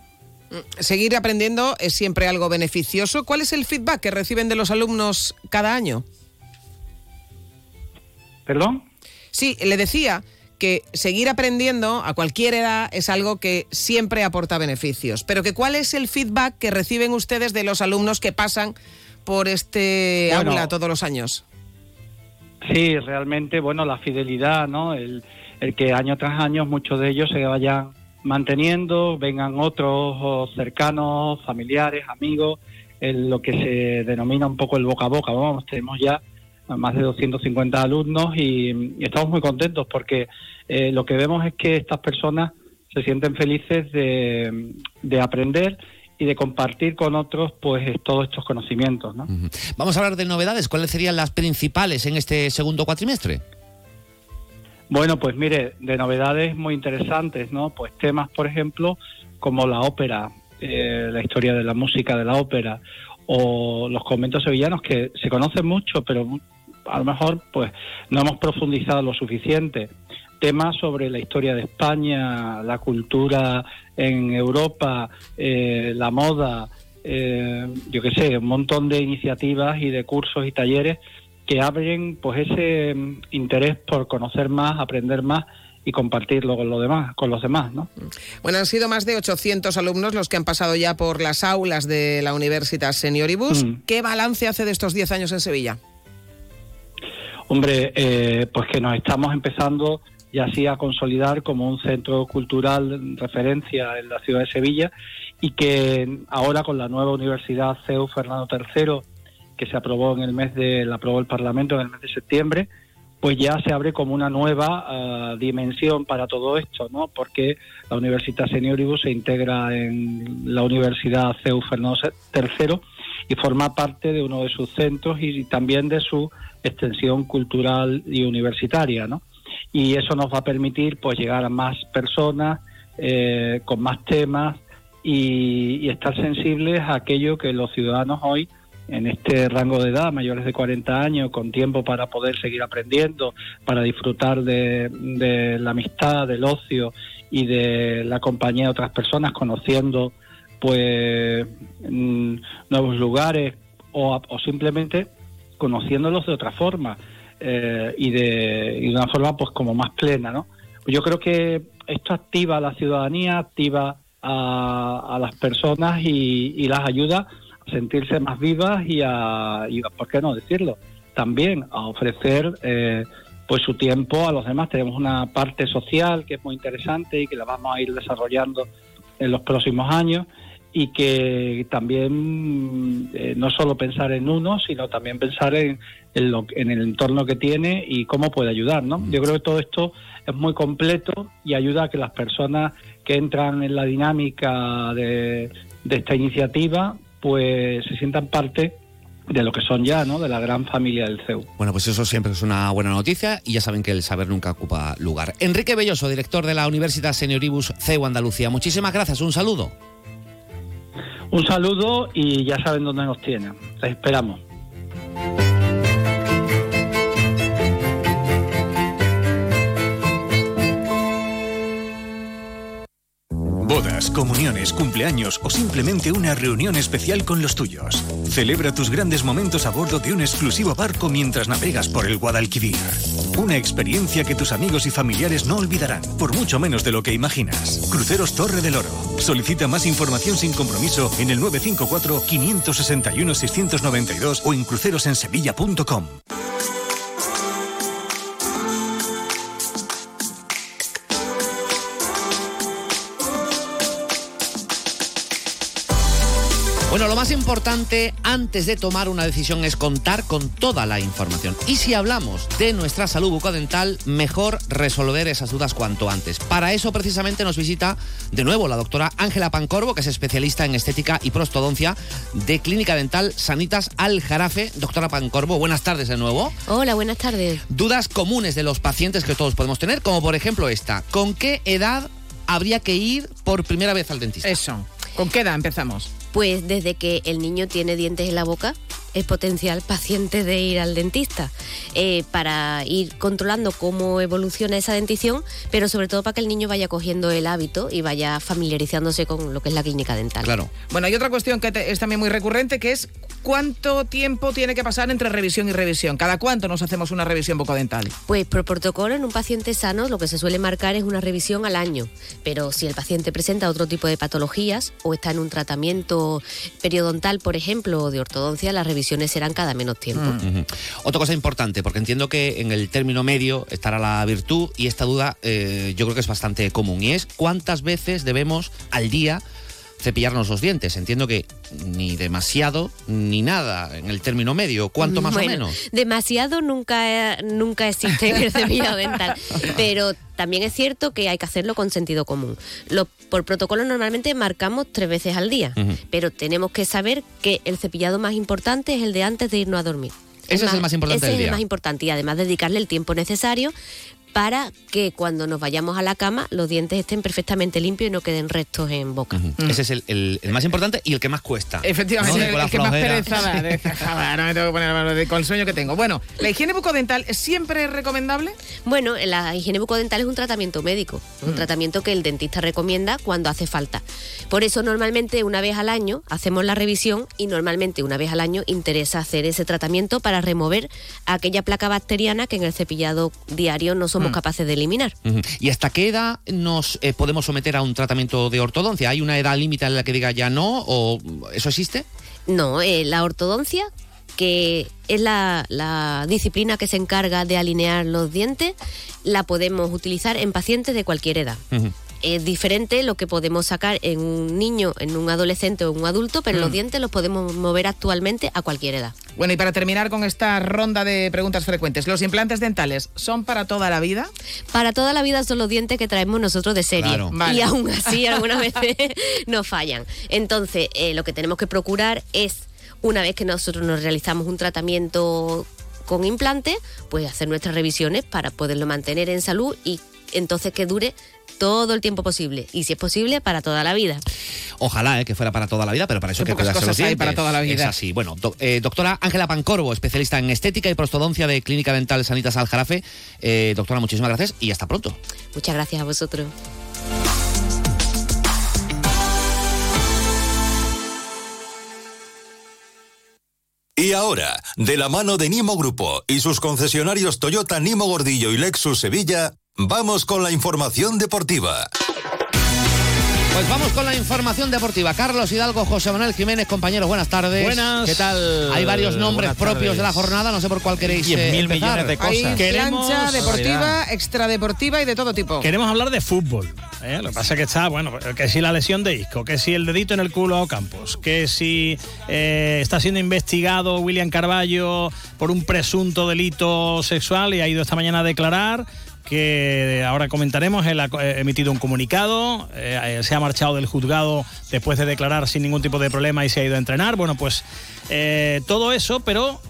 Seguir aprendiendo es siempre algo beneficioso. ¿Cuál es el feedback que reciben de los alumnos cada año? ¿Perdón? Sí, le decía que seguir aprendiendo a cualquier edad es algo que siempre aporta beneficios, pero que cuál es el feedback que reciben ustedes de los alumnos que pasan por este Bueno. aula todos los años. Sí, realmente, bueno, la fidelidad, ¿no? El, el que año tras año muchos de ellos se vayan manteniendo, vengan otros cercanos, familiares, amigos, en lo que se denomina un poco el boca a boca. Vamos, tenemos ya más de 250 alumnos y, y estamos muy contentos porque eh, lo que vemos es que estas personas se sienten felices de, de aprender y de compartir con otros pues todos estos conocimientos, ¿no? Vamos a hablar de novedades. ¿Cuáles serían las principales en este segundo cuatrimestre? Bueno, pues mire, de novedades muy interesantes, ¿no? Pues temas, por ejemplo, como la ópera, eh, la historia de la música de la ópera, o los conventos sevillanos que se conocen mucho, pero a lo mejor pues no hemos profundizado lo suficiente. Temas sobre la historia de España, la cultura en Europa, eh, la moda, eh, yo qué sé, un montón de iniciativas y de cursos y talleres que abren pues ese mm, interés por conocer más, aprender más y compartirlo con los demás, con los demás, ¿no? Bueno, han sido más de 800 alumnos los que han pasado ya por las aulas de la Universitas Senioribus. Mm. ¿Qué balance hace de estos 10 años en Sevilla? Hombre, eh, pues que nos estamos empezando ya así a consolidar como un centro cultural referencia en la ciudad de Sevilla y que ahora con la nueva Universidad CEU Fernando III que se aprobó en el mes de la aprobó el Parlamento en el mes de septiembre, pues ya se abre como una nueva ah, dimensión para todo esto, ¿no? Porque la Universidad Senioribus se integra en la Universidad CEU Fernando III y forma parte de uno de sus centros y también de su extensión cultural y universitaria, ¿no? Y eso nos va a permitir pues llegar a más personas eh, con más temas y, estar sensibles a aquello que los ciudadanos hoy en este rango de edad, mayores de 40 años, con tiempo para poder seguir aprendiendo, para disfrutar de, de la amistad, del ocio y de la compañía de otras personas, conociendo pues mm, nuevos lugares o, o simplemente conociéndolos de otra forma eh, y, de, y de una forma pues como más plena, ¿no? Yo creo que esto activa a la ciudadanía, activa a, las personas y, las ayuda a sentirse más vivas y a, y ¿por qué no decirlo? También a ofrecer eh, pues su tiempo a los demás. Tenemos una parte social que es muy interesante y que la vamos a ir desarrollando en los próximos años y que también eh, no solo pensar en uno, sino también pensar en, en, lo, en el entorno que tiene y cómo puede ayudar. ¿no? Yo creo que todo esto es muy completo y ayuda a que las personas que entran en la dinámica de, de esta iniciativa pues se sientan parte de lo que son ya, ¿no? De la gran familia del CEU. Bueno, pues eso siempre es una buena noticia y ya saben que el saber nunca ocupa lugar. Enrique Belloso, director de la Universidad Senioribus CEU Andalucía. Muchísimas gracias, un saludo. Un saludo y ya saben dónde nos tienen. Les esperamos. Bodas, comuniones, cumpleaños o simplemente una reunión especial con los tuyos. Celebra tus grandes momentos a bordo de un exclusivo barco mientras navegas por el Guadalquivir. Una experiencia que tus amigos y familiares no olvidarán, por mucho menos de lo que imaginas. Cruceros Torre del Oro. Solicita más información sin compromiso en el 954-561-692 o en crucerosensevilla.com. Bueno, lo más importante antes de tomar una decisión es contar con toda la información. Y si hablamos de nuestra salud bucodental, mejor resolver esas dudas cuanto antes. Para eso precisamente nos visita de nuevo la doctora Ángela Pancorbo, que es especialista en estética y prostodoncia de Clínica Dental Sanitas Al Jarafe. Doctora Pancorbo, buenas tardes de nuevo. Hola, buenas tardes. Dudas comunes de los pacientes que todos podemos tener, como por ejemplo esta. ¿Con qué edad habría que ir por primera vez al dentista? Eso. ¿Con qué edad empezamos? Pues desde que el niño tiene dientes en la boca, es potencial paciente de ir al dentista eh, para ir controlando cómo evoluciona esa dentición, pero sobre todo para que el niño vaya cogiendo el hábito y vaya familiarizándose con lo que es la clínica dental. Claro. Bueno, hay otra cuestión que te- es también muy recurrente, que es cuánto tiempo tiene que pasar entre revisión y revisión. ¿Cada cuánto nos hacemos una revisión bucodental? Pues por protocolo en un paciente sano lo que se suele marcar es una revisión al año, pero si el paciente presenta otro tipo de patologías o está en un tratamiento periodontal, por ejemplo, o de ortodoncia, las serán cada menos tiempo. Ujú. Otra cosa importante, porque entiendo que en el término medio estará la virtud y esta duda eh, yo creo que es bastante común y es cuántas veces debemos al día cepillarnos los dientes. Entiendo que ni demasiado ni nada en el término medio. ¿Cuánto más Bueno, o menos? Demasiado nunca, nunca existe en el cepillado dental, pero también es cierto que hay que hacerlo con sentido común. Lo- por protocolo normalmente marcamos tres veces al día, pero tenemos que saber que el cepillado más importante es el de antes de irnos a dormir. Ese es el más importante Ese del es día. el más importante y además dedicarle el tiempo necesario para que cuando nos vayamos a la cama los dientes estén perfectamente limpios y no queden restos en boca. Ese es el, el- el más importante y el que más cuesta. Efectivamente, ¿no? el, que más flojera. pereza da. de- "Joder, no me tengo que poner la mano de- con el sueño que tengo. Bueno, ¿la higiene bucodental siempre es recomendable? Bueno, la higiene bucodental es un tratamiento médico, un Mm. tratamiento que el dentista recomienda cuando hace falta. Por eso normalmente una vez al año hacemos la revisión y normalmente una vez al año interesa hacer ese tratamiento para remover aquella placa bacteriana que en el cepillado diario no somos Mm. capaces de eliminar. ¿Y hasta qué edad nos eh, podemos someter a un tratamiento de ortodoncia? ¿Hay una edad límite en la que diga ya no o eso existe? No, eh, la ortodoncia, que es la, la disciplina que se encarga de alinear los dientes, la podemos utilizar en pacientes de cualquier edad. Es diferente lo que podemos sacar en un niño, en un adolescente o en un adulto, pero Mm. los dientes los podemos mover actualmente a cualquier edad. Bueno, y para terminar con esta ronda de preguntas frecuentes, ¿los implantes dentales son para toda la vida? Para toda la vida son los dientes que traemos nosotros de serie. Claro. Vale. Y aún así algunas veces nos fallan. Entonces, eh, lo que tenemos que procurar es, una vez que nosotros nos realizamos un tratamiento con implante, pues hacer nuestras revisiones para poderlo mantener en salud y entonces que dure todo el tiempo posible. Y si es posible, para toda la vida. Ojalá eh, que fuera para toda la vida, pero para eso hay que los hay para toda la vida. Es así. Bueno, do- eh, doctora Ángela Pancorbo, especialista en estética y prostodoncia de Clínica Dental Sanitas Al Jarafe. Eh, doctora, muchísimas gracias y hasta pronto. Muchas gracias a vosotros. Y ahora, de la mano de Nimo Grupo y sus concesionarios Toyota Nimo Gordillo y Lexus Sevilla, vamos con la información deportiva. Pues vamos con la información deportiva. Carlos Hidalgo, José Manuel Jiménez, compañeros, buenas tardes. Buenas. ¿Qué tal? Hay varios nombres Buenas propios tardes. de la jornada, no sé por cuál queréis Diez eh, mil empezar. millones de Hay cosas. Queremos- plancha deportiva, extradeportiva y de todo tipo. Queremos hablar de fútbol. ¿eh? Lo que pasa es que está, bueno, que si la lesión de Isco, que si el dedito en el culo a Ocampos, que si eh, está siendo investigado William Carballo por un presunto delito sexual y ha ido esta mañana a declarar que ahora comentaremos, él ha eh, emitido un comunicado, eh, eh, se ha marchado del juzgado después de declarar sin ningún tipo de problema y se ha ido a entrenar. Bueno, pues todo eso, pero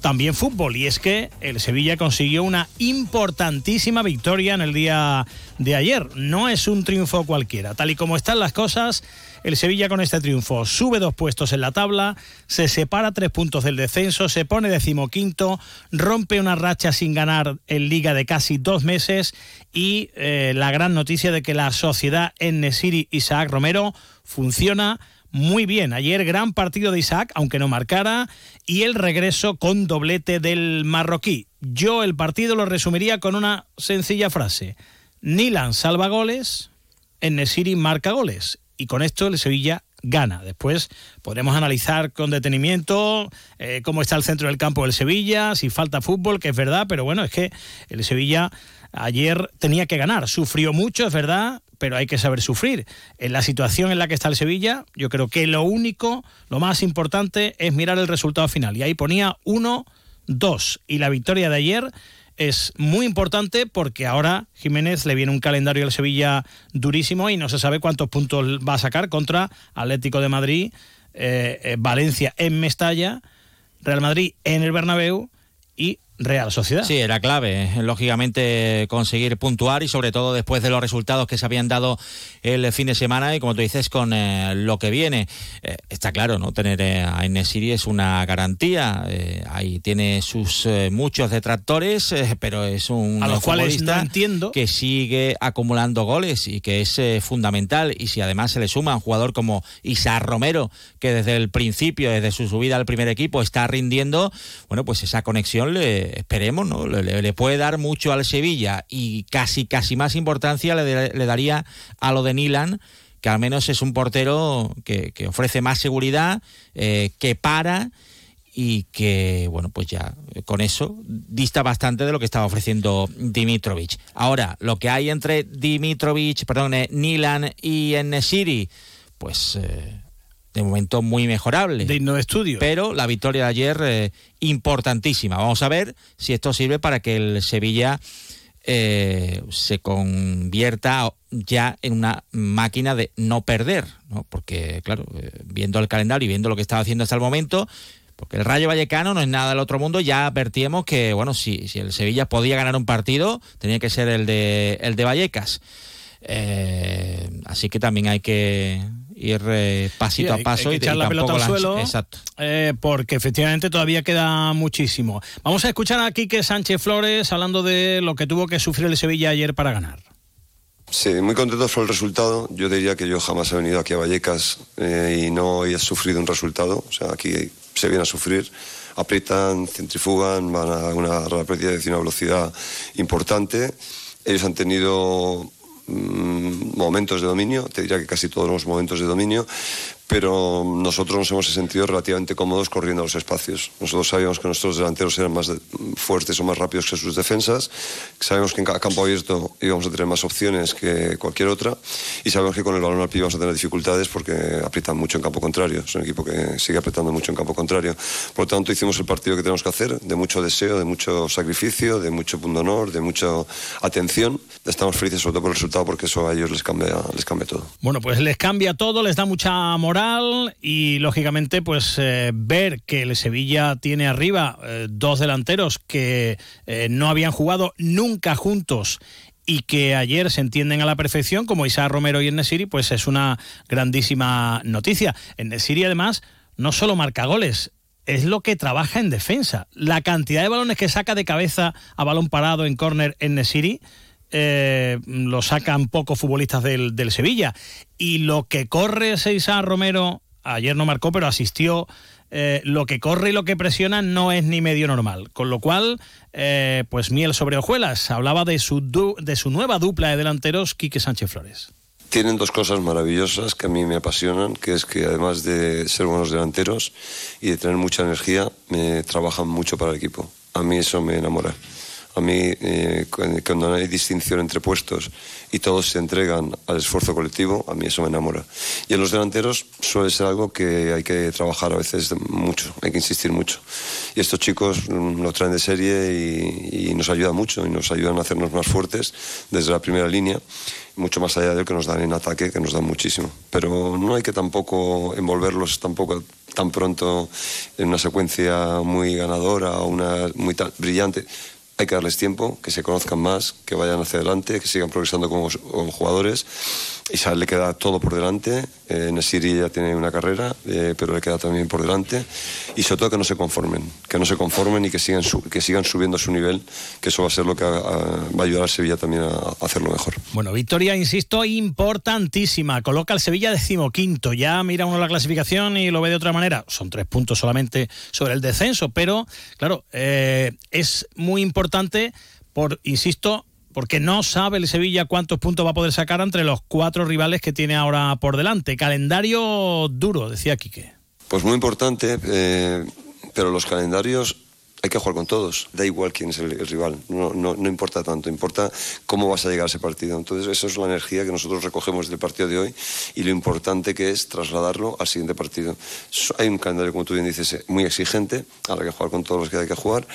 también fútbol. Y es que el Sevilla consiguió una importantísima victoria en el día de ayer. No es un triunfo cualquiera. Tal y como están las cosas, el Sevilla con este triunfo sube dos puestos en la tabla, se separa tres puntos del descenso, se pone decimoquinto, rompe una racha sin ganar en liga de casi dos meses y eh, la gran noticia de que la sociedad en Nesiri Isaac Romero funciona muy bien. Ayer gran partido de Isaac, aunque no marcara, y el regreso con doblete del marroquí. Yo el partido lo resumiría con una sencilla frase. Nilan salva goles, Nesiri marca goles. Y con esto el Sevilla gana. Después podremos analizar con detenimiento eh, cómo está el centro del campo del Sevilla, si falta fútbol, que es verdad, pero bueno, es que el Sevilla ayer tenía que ganar. Sufrió mucho, es verdad, pero hay que saber sufrir. En la situación en la que está el Sevilla, yo creo que lo único, lo más importante es mirar el resultado final. Y ahí ponía 1-2. Y la victoria de ayer es muy importante porque ahora Jiménez le viene un calendario al Sevilla durísimo y no se sabe cuántos puntos va a sacar contra Atlético de Madrid, eh, eh, Valencia en Mestalla, Real Madrid en el Bernabéu y Real Sociedad. Sí, era clave, lógicamente, conseguir puntuar y sobre todo después de los resultados que se habían dado el fin de semana y como tú dices, con eh, lo que viene. Eh, está claro, ¿no? Tener eh, a Enesiri es una garantía. ahí tiene sus muchos detractores, pero es un a los cuales no entiendo que sigue acumulando goles y que es fundamental. Y si además se le suma un jugador como Isa Romero, que desde el principio, desde su subida al primer equipo, está rindiendo, bueno, pues esa conexión le esperemos, ¿no? Le, puede dar mucho al Sevilla y casi, casi más importancia le, daría a lo de Nilan, que al menos es un portero que, ofrece más seguridad, eh, que para y que, bueno, pues ya con eso dista bastante de lo que estaba ofreciendo Dimitrovic. Ahora, lo que hay entre Dimitrovic, perdón, eh, Nilan y Enesiri, pues... Eh, de momento muy mejorable. Digno de estudio. Pero la victoria de ayer eh, importantísima. Vamos a ver si esto sirve para que el Sevilla eh, se convierta ya en una máquina de no perder, ¿no? Porque, claro, eh, viendo el calendario y viendo lo que estaba haciendo hasta el momento, porque el Rayo Vallecano no es nada del otro mundo, ya advertíamos que, bueno, si, si el Sevilla podía ganar un partido, tenía que ser el de, el de Vallecas. así que también hay que ir eh, pasito a paso y, echar la pelota al suelo. Exacto. Eh, porque efectivamente todavía queda muchísimo. Vamos a escuchar a Quique Sánchez Flores hablando de lo que tuvo que sufrir el Sevilla ayer para ganar. Sí, muy contento fue el resultado. Yo diría que yo jamás he venido aquí a Vallecas eh, y no he sufrido un resultado. O sea, aquí se viene a sufrir. Aprietan, centrifugan, van a una rapidez y una velocidad importante. Ellos han tenido momentos de dominio, te diría que casi todos los momentos de dominio, pero nosotros nos hemos sentido relativamente cómodos corriendo los espacios. Nosotros sabíamos que nuestros delanteros eran más fuertes o más rápidos que sus defensas, sabemos que en cada campo abierto íbamos a tener más opciones que cualquier otra y sabemos que con el balón al pie íbamos a tener dificultades porque aprietan mucho en campo contrario. Es un equipo que sigue apretando mucho en campo contrario. Por lo tanto, hicimos el partido que tenemos que hacer, de mucho deseo, de mucho sacrificio, de mucho punto honor, de mucha atención. Estamos felices sobre todo por el resultado porque eso a ellos les cambia, les cambia todo. Bueno, pues les cambia todo, les da mucha moral y lógicamente pues eh, ver que el Sevilla tiene arriba eh, dos delanteros que eh, no habían jugado nunca juntos y que ayer se entienden a la perfección como Isa Romero y Enesiri pues es una grandísima noticia. Enesiri además no solo marca goles, es lo que trabaja en defensa. La cantidad de balones que saca de cabeza a balón parado en córner en Nesiri eh, lo sacan pocos futbolistas del, Sevilla. Y lo que corre Seisa Romero, ayer no marcó, pero asistió. Eh, lo que corre y lo que presiona no es ni medio normal. Con lo cual, eh, pues miel sobre hojuelas. Hablaba de su, de su nueva dupla de delanteros, Quique Sánchez Flores. Tienen dos cosas maravillosas que a mí me apasionan, que es que además de ser buenos delanteros y de tener mucha energía, me trabajan mucho para el equipo. A mí eso me enamora. A mí, eh, cuando no hay distinción entre puestos y todos se entregan al esfuerzo colectivo, a mí eso me enamora. Y en los delanteros suele ser algo que hay que trabajar a veces mucho, hay que insistir mucho. Y estos chicos mm, lo traen de serie y, y nos ayudan mucho y nos ayudan a hacernos más fuertes desde la primera línea mucho más allá de lo que nos dan en ataque, que nos dan muchísimo. Pero no hay que tampoco envolverlos tampoco tan pronto en una secuencia muy ganadora o una muy brillante hay que darles tiempo, que se conozcan más, que vayan hacia adelante, que sigan progresando como, jugadores. Isa le queda todo por delante. En el Siri ya tiene una carrera, eh, pero le queda también por delante. Y sobre todo que no se conformen, que no se conformen y que sigan, que sigan subiendo su nivel, que eso va a ser lo que va a ayudar a Sevilla también a, hacerlo mejor. Bueno, victoria, insisto, importantísima. Coloca al Sevilla decimoquinto. Ya mira uno la clasificación y lo ve de otra manera. Son tres puntos solamente sobre el descenso, pero claro, eh, es muy importante por, insisto, porque no sabe el Sevilla cuántos puntos va a poder sacar entre los cuatro rivales que tiene ahora por delante. Calendario duro, decía Quique. Pues muy importante, eh, pero los calendarios hay que jugar con todos, da igual quién es el, rival, no, no, no, importa tanto, importa cómo vas a llegar a ese partido. Entonces, eso es la energía que nosotros recogemos del partido de hoy y lo importante que es trasladarlo al siguiente partido. Hay un calendario, como tú bien dices, muy exigente, habrá que jugar con todos los que hay que jugar,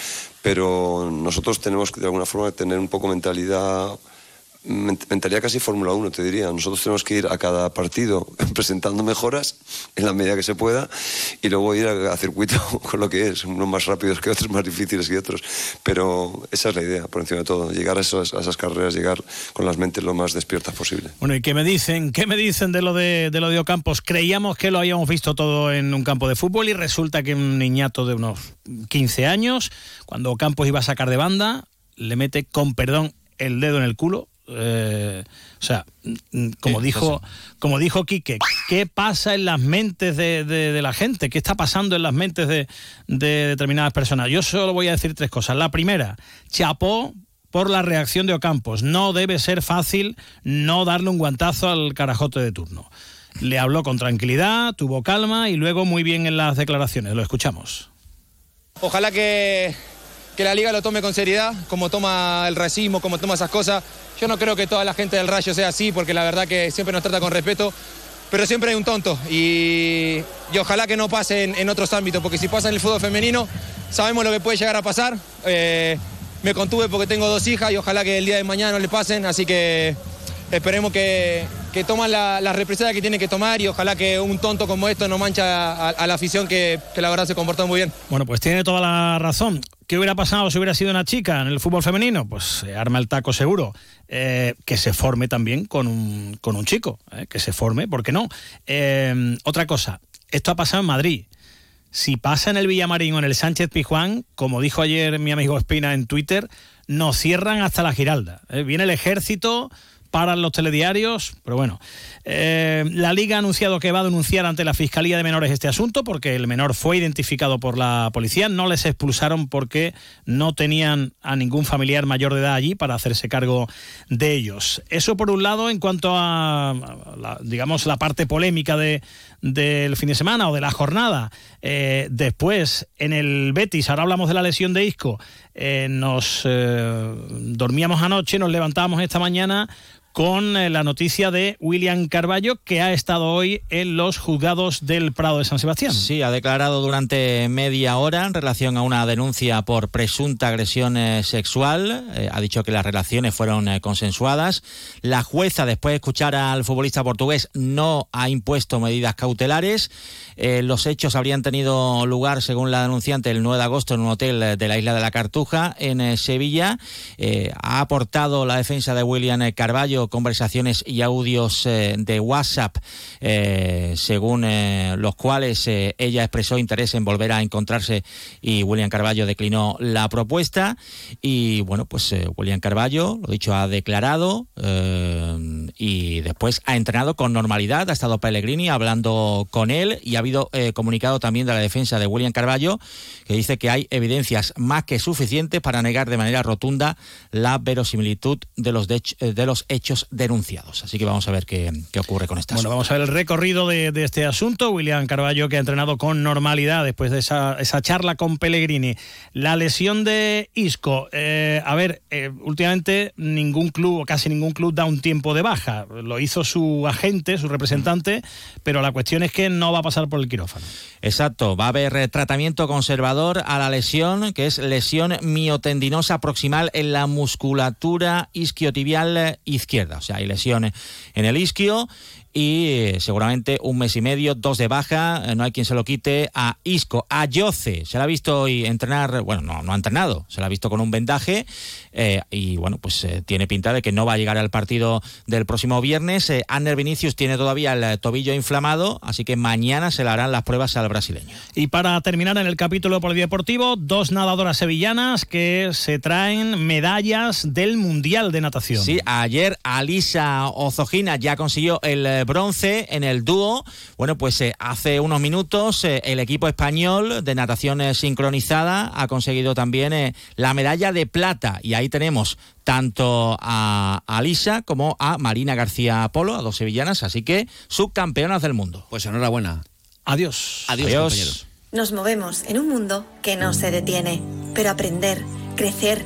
pero nosotros tenemos que de alguna forma tener un poco mentalidad mentalidad casi Fórmula 1, te diría. Nosotros tenemos que ir a cada partido presentando mejoras en la medida que se pueda y luego ir a, a circuito con lo que es, unos más rápidos que otros, más difíciles que otros. Pero esa es la idea, por encima de todo, llegar a esas, a esas carreras, llegar con las mentes lo más despiertas posible. Bueno, ¿y qué me dicen? ¿Qué me dicen de lo de, de lo de Ocampos? Creíamos que lo habíamos visto todo en un campo de fútbol y resulta que un niñato de unos 15 años, cuando Ocampos iba a sacar de banda, le mete, con perdón, el dedo en el culo, eh, o sea, como dijo, como dijo Quique, ¿qué pasa en las mentes de, de, de, la gente? ¿Qué está pasando en las mentes de, de determinadas personas? Yo solo voy a decir tres cosas. La primera, chapó por la reacción de Ocampos. No debe ser fácil no darle un guantazo al carajote de turno. Le habló con tranquilidad, tuvo calma y luego muy bien en las declaraciones. Lo escuchamos. Ojalá que, que la liga lo tome con seriedad, como toma el racismo, como toma esas cosas. Yo no creo que toda la gente del Rayo sea así, porque la verdad que siempre nos trata con respeto, pero siempre hay un tonto y, y ojalá que no pase en, otros ámbitos, porque si pasa en el fútbol femenino, sabemos lo que puede llegar a pasar. Eh, me contuve porque tengo dos hijas y ojalá que el día de mañana no le pasen, así que esperemos que, que toman la, la, que tienen que tomar y ojalá que un tonto como esto no mancha a, a la afición que, que, la verdad se comportó muy bien. Bueno, pues tiene toda la razón. ¿Qué hubiera pasado si hubiera sido una chica en el fútbol femenino? Pues se arma el taco seguro. Eh, que se forme también con un, con un chico, eh, que se forme, ¿por qué no? Eh, otra cosa, esto ha pasado en Madrid. Si pasa en el Villamarín o en el Sánchez Pijuán, como dijo ayer mi amigo Espina en Twitter, nos cierran hasta la Giralda. Viene el ejército paran los telediarios, pero bueno. Eh, la Liga ha anunciado que va a denunciar ante la Fiscalía de Menores este asunto porque el menor fue identificado por la policía. No les expulsaron porque no tenían a ningún familiar mayor de edad allí para hacerse cargo de ellos. Eso por un lado en cuanto a, la, digamos, la parte polémica de, del fin de semana o de la jornada. Eh, después, en el Betis, ahora hablamos de la lesión de Isco, eh, nos dormíamos anoche, nos levantamos esta mañana con eh, la noticia de William Carballo, que ha estado hoy en los juzgados del Prado de San Sebastián. Sí, ha declarado durante media hora en relación a una denuncia por presunta agresión eh, sexual. Eh, ha dicho que las relaciones fueron consensuadas. La jueza, después de escuchar al futbolista portugués, no ha impuesto medidas cautelares. Los hechos habrían tenido lugar, según la denunciante, el 9 de agosto en un hotel de la isla de la Cartuja, en Sevilla. ha aportado la defensa de William Carballo conversaciones y audios eh, de WhatsApp, eh, según eh, los cuales ella expresó interés en volver a encontrarse y William Carballo declinó la propuesta. Y bueno, pues William Carballo, lo dicho, ha declarado y después ha entrenado con normalidad. Ha estado Pellegrini hablando con él y ha habido comunicado también de la defensa de William Carballo que dice que hay evidencias más que suficientes para negar de manera rotunda la verosimilitud de los, de, de los hechos denunciados. Así que vamos a ver qué, qué ocurre con esta. Bueno, vamos a ver el recorrido de, de, este asunto. William Carballo, que ha entrenado con normalidad después de esa, esa charla con Pellegrini. La lesión de Isco. Eh, a ver, eh, últimamente ningún club, o casi ningún club, da un tiempo de baja. Lo hizo su agente, su representante, pero la cuestión es que no va a pasar por el quirófano. Exacto, va a haber tratamiento conservador a la lesión, que es lesión miotendinosa proximal en la musculatura isquiotibial izquierda. O sea, hay lesiones en el isquio y seguramente un mes y medio, dos de baja, no hay quien se lo quite a Isco, a Yoce, se la ha visto hoy entrenar, bueno, no, no ha entrenado, se la ha visto con un vendaje eh, y bueno, pues eh, tiene pinta de que no va a llegar al partido del próximo viernes. Eh, Ander Vinicius tiene todavía el tobillo inflamado, así que mañana se le harán las pruebas al brasileño. Y para terminar en el capítulo polideportivo, dos nadadoras sevillanas que se traen medallas del Mundial de Natación. Sí, ayer Alisa Ozojina ya consiguió el bronce en el dúo. Bueno, pues hace unos minutos el equipo español de natación sincronizada ha conseguido también la medalla de plata y ahí tenemos tanto a Alisa como a Marina García Polo, a dos sevillanas, así que subcampeonas del mundo. Pues enhorabuena. Adiós. Adiós, compañeros. Nos movemos en un mundo que no se detiene, pero aprender, crecer,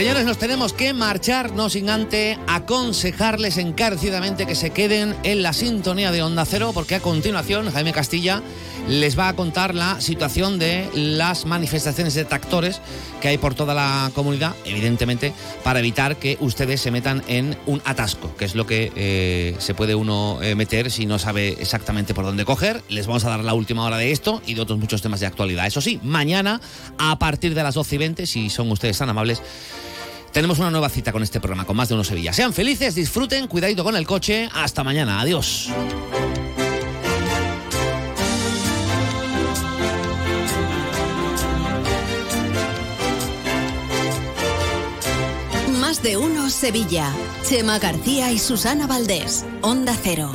Señores, nos tenemos que marchar, no sin antes aconsejarles encarecidamente que se queden en la sintonía de Onda Cero, porque a continuación Jaime Castilla les va a contar la situación de las manifestaciones de tractores que hay por toda la comunidad, evidentemente, para evitar que ustedes se metan en un atasco, que es lo que eh, se puede uno eh, meter si no sabe exactamente por dónde coger. Les vamos a dar la última hora de esto y de otros muchos temas de actualidad. Eso sí, mañana, a partir de las 12 y 20, si son ustedes tan amables, tenemos una nueva cita con este programa, con más de uno Sevilla. Sean felices, disfruten, cuidadito con el coche. Hasta mañana. Adiós. Más de uno Sevilla. Chema García y Susana Valdés. Onda Cero.